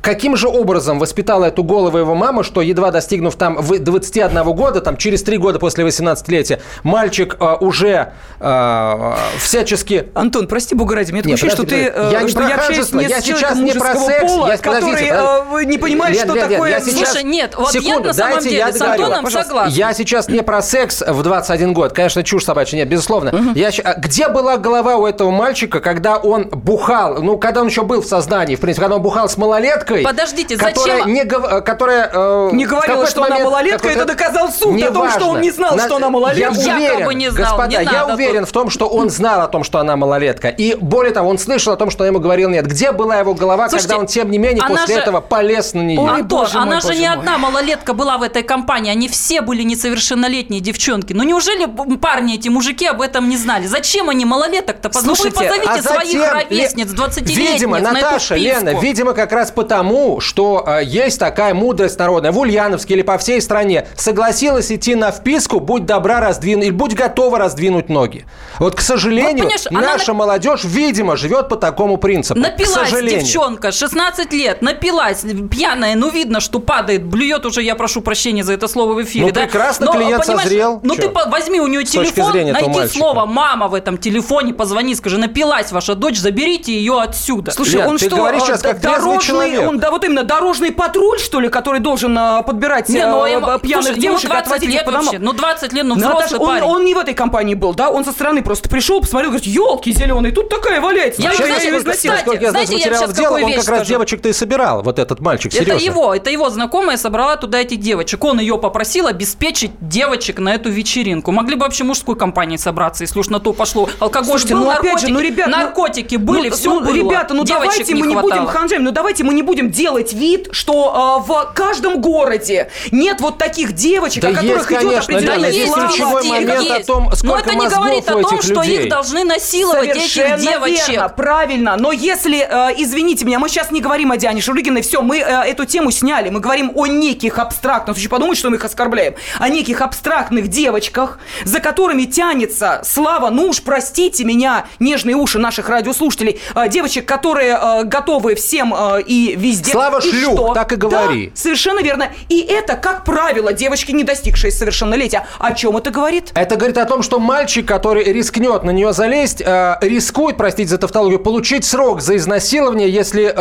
каким же образом воспитала эту голову его мама, что едва достигнув там в- 21 года, там через три года после 18-летия, мальчик э, уже э, всячески... Антон, прости бога ради, мне такое ощущение, что ты. Я э, не что про я общаюсь не я с сейчас не про секс, пола, я- подождите, который подожди. э, не понимает, Лен, что Лен, такое... я сейчас- Слушай, нет, вот я Секунду, на самом дайте деле я с. Антоном согласна. Я сейчас не про секс в 21 год. Конечно, чушь собачья. Нет, безусловно. Я щ- а где была голова у этого мальчика, когда он бухал? Ну, когда он еще был в сознании, в принципе, когда он бухал с малолеткой. Подождите, которая зачем- Не, гов- которая, э, Не говорила, что она момент- малолетка, какой-то- это доказал суд о том, что он не знал, На- что она малолетка. Я уверен, Якобы не знал, господа, не я надо уверен тут. в том, что он знал о том, что она малолетка. И более того, он слышал о том, что я ему говорил нет. Где была его голова, Слушайте, когда он, тем не менее, она после же- этого полез на нее? Ой, Антон, боже мой, она же боже не мой. одна малолетка была в этой компании, они все были несовершеннолетние девчонки. Ну неужели парни эти мужики об этом не знали? Зачем они малолеток-то? Поз- Ну вы Слушайте, позовите а своих затем, ровесниц, Ле- 20-летних Видимо, на эту Наташа, вписку. Лена, видимо, как раз потому, что э, есть такая мудрость народная в Ульяновске или по всей стране, согласилась идти на вписку, будь добра раздвинуть, или будь готова раздвинуть ноги. Вот, к сожалению, она наша на- молодежь, видимо, живет по такому принципу. к Напилась девчонка, 16 лет, напилась, пьяная, ну видно, что падает, блюет уже, я прошу прощения за это слово в эфире. Ну, да? прекрасно, Но, клиент созрел. Ну Чё? ты возьми у нее телефон, найди слово «мама» в этом телефоне, позвони, скажи, напилась ваша дочь, заберите ее отсюда. Слушай, Лен, он ты что, говоришь э, сейчас как дорожный, человек. он, да вот именно, дорожный патруль, что ли, который должен э, подбирать Не, ну, ему- э, пьяных слушай, ему девушек, 20 отводить их лет по вообще, ну 20 лет, ну Наташа, взрослый он, парень. он не в этой компании был, да? Он со стороны просто пришел, посмотрел, говорит, елки зеленые, тут такая валяется. Я я кстати, изнасиловал». Насколько я знаете, я сейчас какую он вещь как раз девочек-то и собирал, вот этот мальчик, Это серьезно. его, это его знакомая собрала туда этих девочек. Он ее попросил обеспечить девочек на эту вечеринку. Могли бы вообще мужской компанией собраться, если уж на то пошло. Алкоголь Слушайте, был, ну опять наркотики, же, ну ребят, ну- наркотики были, ну, все ну, было. Ребята, ну Девочек давайте мы не будем хватало. ханжами, ну давайте мы не будем делать вид, что э, в каждом городе нет вот таких девочек, Да о которых есть, идет конечно, определенная Лена, есть ключевой есть, момент есть. о том, Но сколько это не говорит о том, этих что людей. их должны насиловать этих Совершенно девочек. верно, правильно. Но если, э, извините меня, мы сейчас не говорим о Диане Шурыгиной, все, мы э, эту тему сняли. Мы говорим о неких абстрактных, еще подумать, что мы их оскорбляем, о неких абстрактных девочках, за которыми тянется слава, ну уж простите меня, нежные уши наших радиослушателей, э, девочек, которые э, готовы всем э, и везде. Слава И шлюх, что? так и говори. Да, совершенно верно. И это, как правило, девочки, не достигшие совершеннолетия. О чем это говорит? Это говорит о том, что мальчик, который рискнет на нее залезть, рискует, простите за тавтологию, получить срок за изнасилование, если,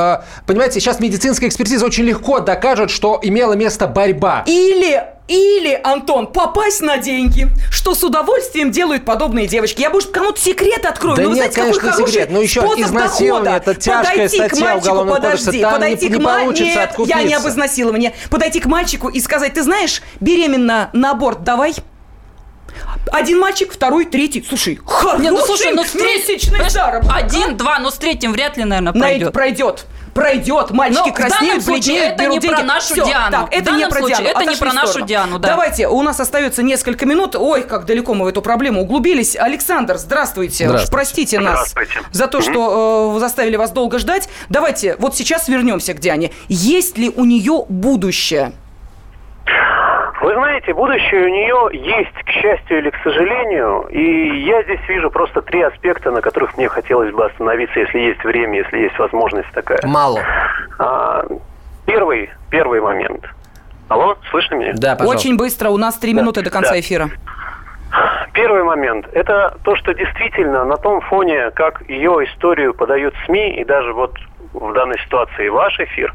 понимаете, сейчас медицинская экспертиза очень легко докажет, что имела место борьба. Или или, Антон, попасть на деньги, что с удовольствием делают подобные девочки. Я, может, кому-то секрет открою. Да но вы нет, знаете, какой конечно, не хороший секрет. Ну, еще изнасилование, дохода. это тяжкая Подойти к статья мальчику, Уголовного кодекса, подожди, там подойти не- к не ма- получится Нет, я откупиться. не об изнасиловании. Подойти к мальчику и сказать, ты знаешь, беременна на аборт, давай. Один мальчик, второй, третий. Слушай, хороший Не, ну слушай, ну с треть- месячный заработок. Один, два, но с третьим вряд ли, наверное, Найд- пройдет. Пройдет. мальчики Но в краснеют, бледнеют, это не деньги. про нашу Всё. Диану. Так, это не про случае Диану. это не про нашу сторону. Диану, да. Давайте, у нас остается несколько минут. Ой, как далеко мы в эту проблему углубились. Александр, здравствуйте. Здравствуйте. Уж простите нас Здравствуйте. за то, что э, заставили вас долго ждать. Давайте, вот сейчас вернемся к Диане. Есть ли у нее будущее? Вы знаете, будущее у нее есть, к счастью или к сожалению, и я здесь вижу просто три аспекта, на которых мне хотелось бы остановиться, если есть время, если есть возможность такая. Мало. А, первый, первый момент. Алло, слышно меня? Да, Очень быстро, у нас три минуты до конца Да. эфира. Первый момент – это то, что действительно на том фоне, как ее историю подают СМИ, и даже вот в данной ситуации ваш эфир,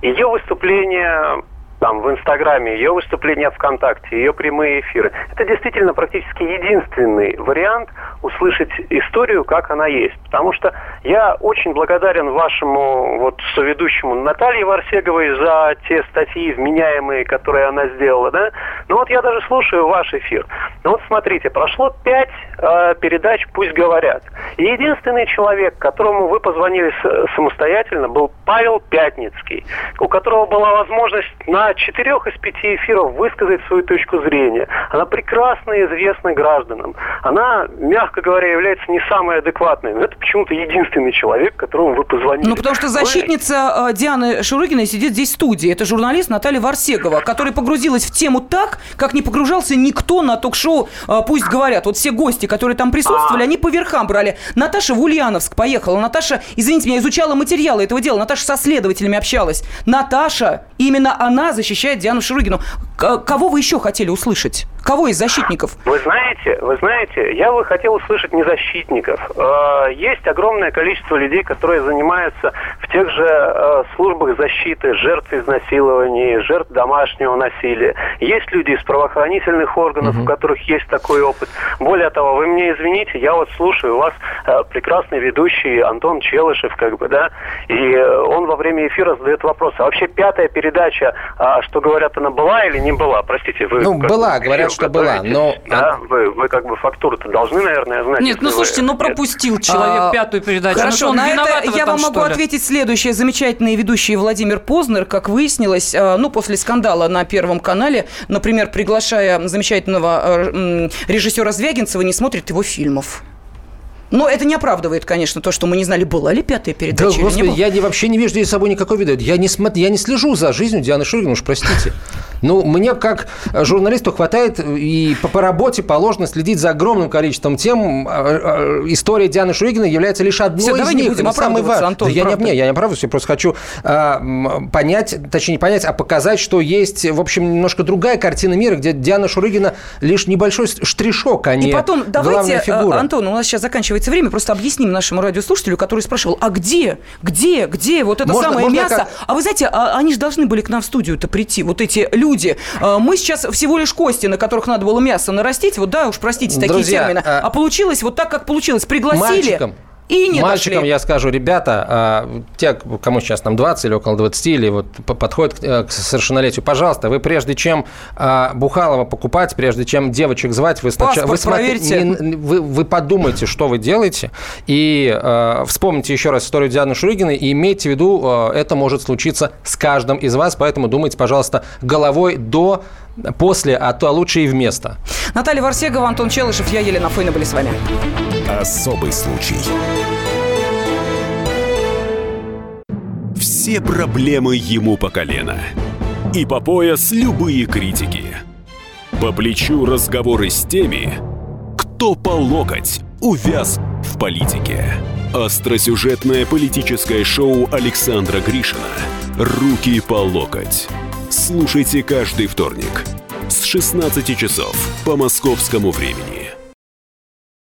ее выступления там в Инстаграме, ее выступления ВКонтакте, ее прямые эфиры. Это действительно практически единственный вариант услышать историю, как она есть. Потому что я очень благодарен вашему вот соведущему Наталье Варсеговой за те статьи вменяемые, которые она сделала, да. Ну вот я даже слушаю ваш эфир. Ну вот смотрите, прошло пять э, передач «Пусть говорят». И единственный человек, которому вы позвонили с- самостоятельно, был Павел Пятницкий, у которого была возможность на четырех из пяти эфиров высказать свою точку зрения. Она прекрасно известна гражданам. Она, мягко говоря, является не самой адекватной. Но это почему-то единственный человек, которому вы позвонили. Ну, потому что Вы- защитница э, Дианы Шурыгиной сидит здесь в студии. Это журналист Наталья Варсегова, которая погрузилась в тему так, как не погружался никто на ток-шоу э, «Пусть говорят». Вот все гости, которые там присутствовали, они по верхам брали. Наташа в Ульяновск поехала. Наташа, извините меня, изучала материалы этого дела. Наташа со следователями общалась. Наташа, именно она защищает Диану Шурыгину. К- кого вы еще хотели услышать? Кого из защитников? Вы знаете, вы знаете, я бы хотел услышать не защитников. Э, Есть огромное количество людей, которые занимаются в тех же э, службах защиты жертв изнасилований, жертв домашнего насилия. Есть люди из правоохранительных органов, у которых есть такой опыт. Более того, вы мне извините, я вот слушаю, вас э, прекрасный ведущий Антон Челышев, как бы, да, и э, он во время эфира задает вопрос, а вообще пятая передача, а, что говорят, она была или не была? Простите, вы... Ну, была, бы, говорят, что была, но- Да, вы, вы как бы фактуру-то должны, наверное, знать. Нет, ну если вы- слушайте, ну пропустил человек А, пятую передачу. Ну Хорошо, он на это я этом, вам могу ответить следующее. Замечательный ведущий Владимир Познер, как выяснилось, э, ну, после скандала на Первом канале, например, приглашая замечательного э, режиссера Звягинцева, не смотрит его фильмов. Но это не оправдывает, конечно, то, что мы не знали, была ли пятая Да, передача или господи, не я не, вообще не вижу здесь собой никакой вида. Я не, смо- я не слежу за жизнью Дианы Шуригиной, уж простите. Ну, мне как э, журналисту хватает и по, по работе положено следить за огромным количеством тем. Э, э, История Дианы Шуригиной является лишь одной Всё, из давай не них. будем Это самый оправдываться. Антон, Да я, не, не, я не оправдываюсь, я просто хочу э, м, понять, точнее не понять, а показать, что есть, в общем, немножко другая картина мира, где Диана Шурыгина лишь небольшой штришок, а не И потом, давайте, главная фигура. э, Антон, у нас сейчас заканчивается время, просто объясним нашему радиослушателю, который спрашивал, а где, где, где вот это Можно- самое можно мясо? как- А вы знаете, а они же должны были к нам в студию-то прийти, вот эти люди. А Мы сейчас всего лишь кости, на которых надо было мясо нарастить, вот да, уж простите, такие Друзья, термины. а- А получилось вот так, как получилось. Пригласили Мальчикам. И не Мальчикам дошли. я скажу, ребята, а, те, кому сейчас там 20 или около 20, или вот подходят к, э, к совершеннолетию, пожалуйста, вы прежде чем а, Бухалова покупать, прежде чем девочек звать, вы сначала... Вы, проверьте. не- вы, вы подумайте, что вы делаете, и э, вспомните еще раз историю Дианы Шурыгиной, и имейте в виду, э, это может случиться с каждым из вас, поэтому думайте, пожалуйста, головой до, после, а то лучше и вместо. Наталья Варсегова, Антон Челышев, я Елена Фойна были с вами. Особый случай. Все проблемы ему по колено. И по пояс любые критики. По плечу разговоры с теми, кто по локоть увяз в политике. Остросюжетное политическое шоу Александра Гришина «Руки по локоть». Слушайте каждый вторник с 16 часов по московскому времени.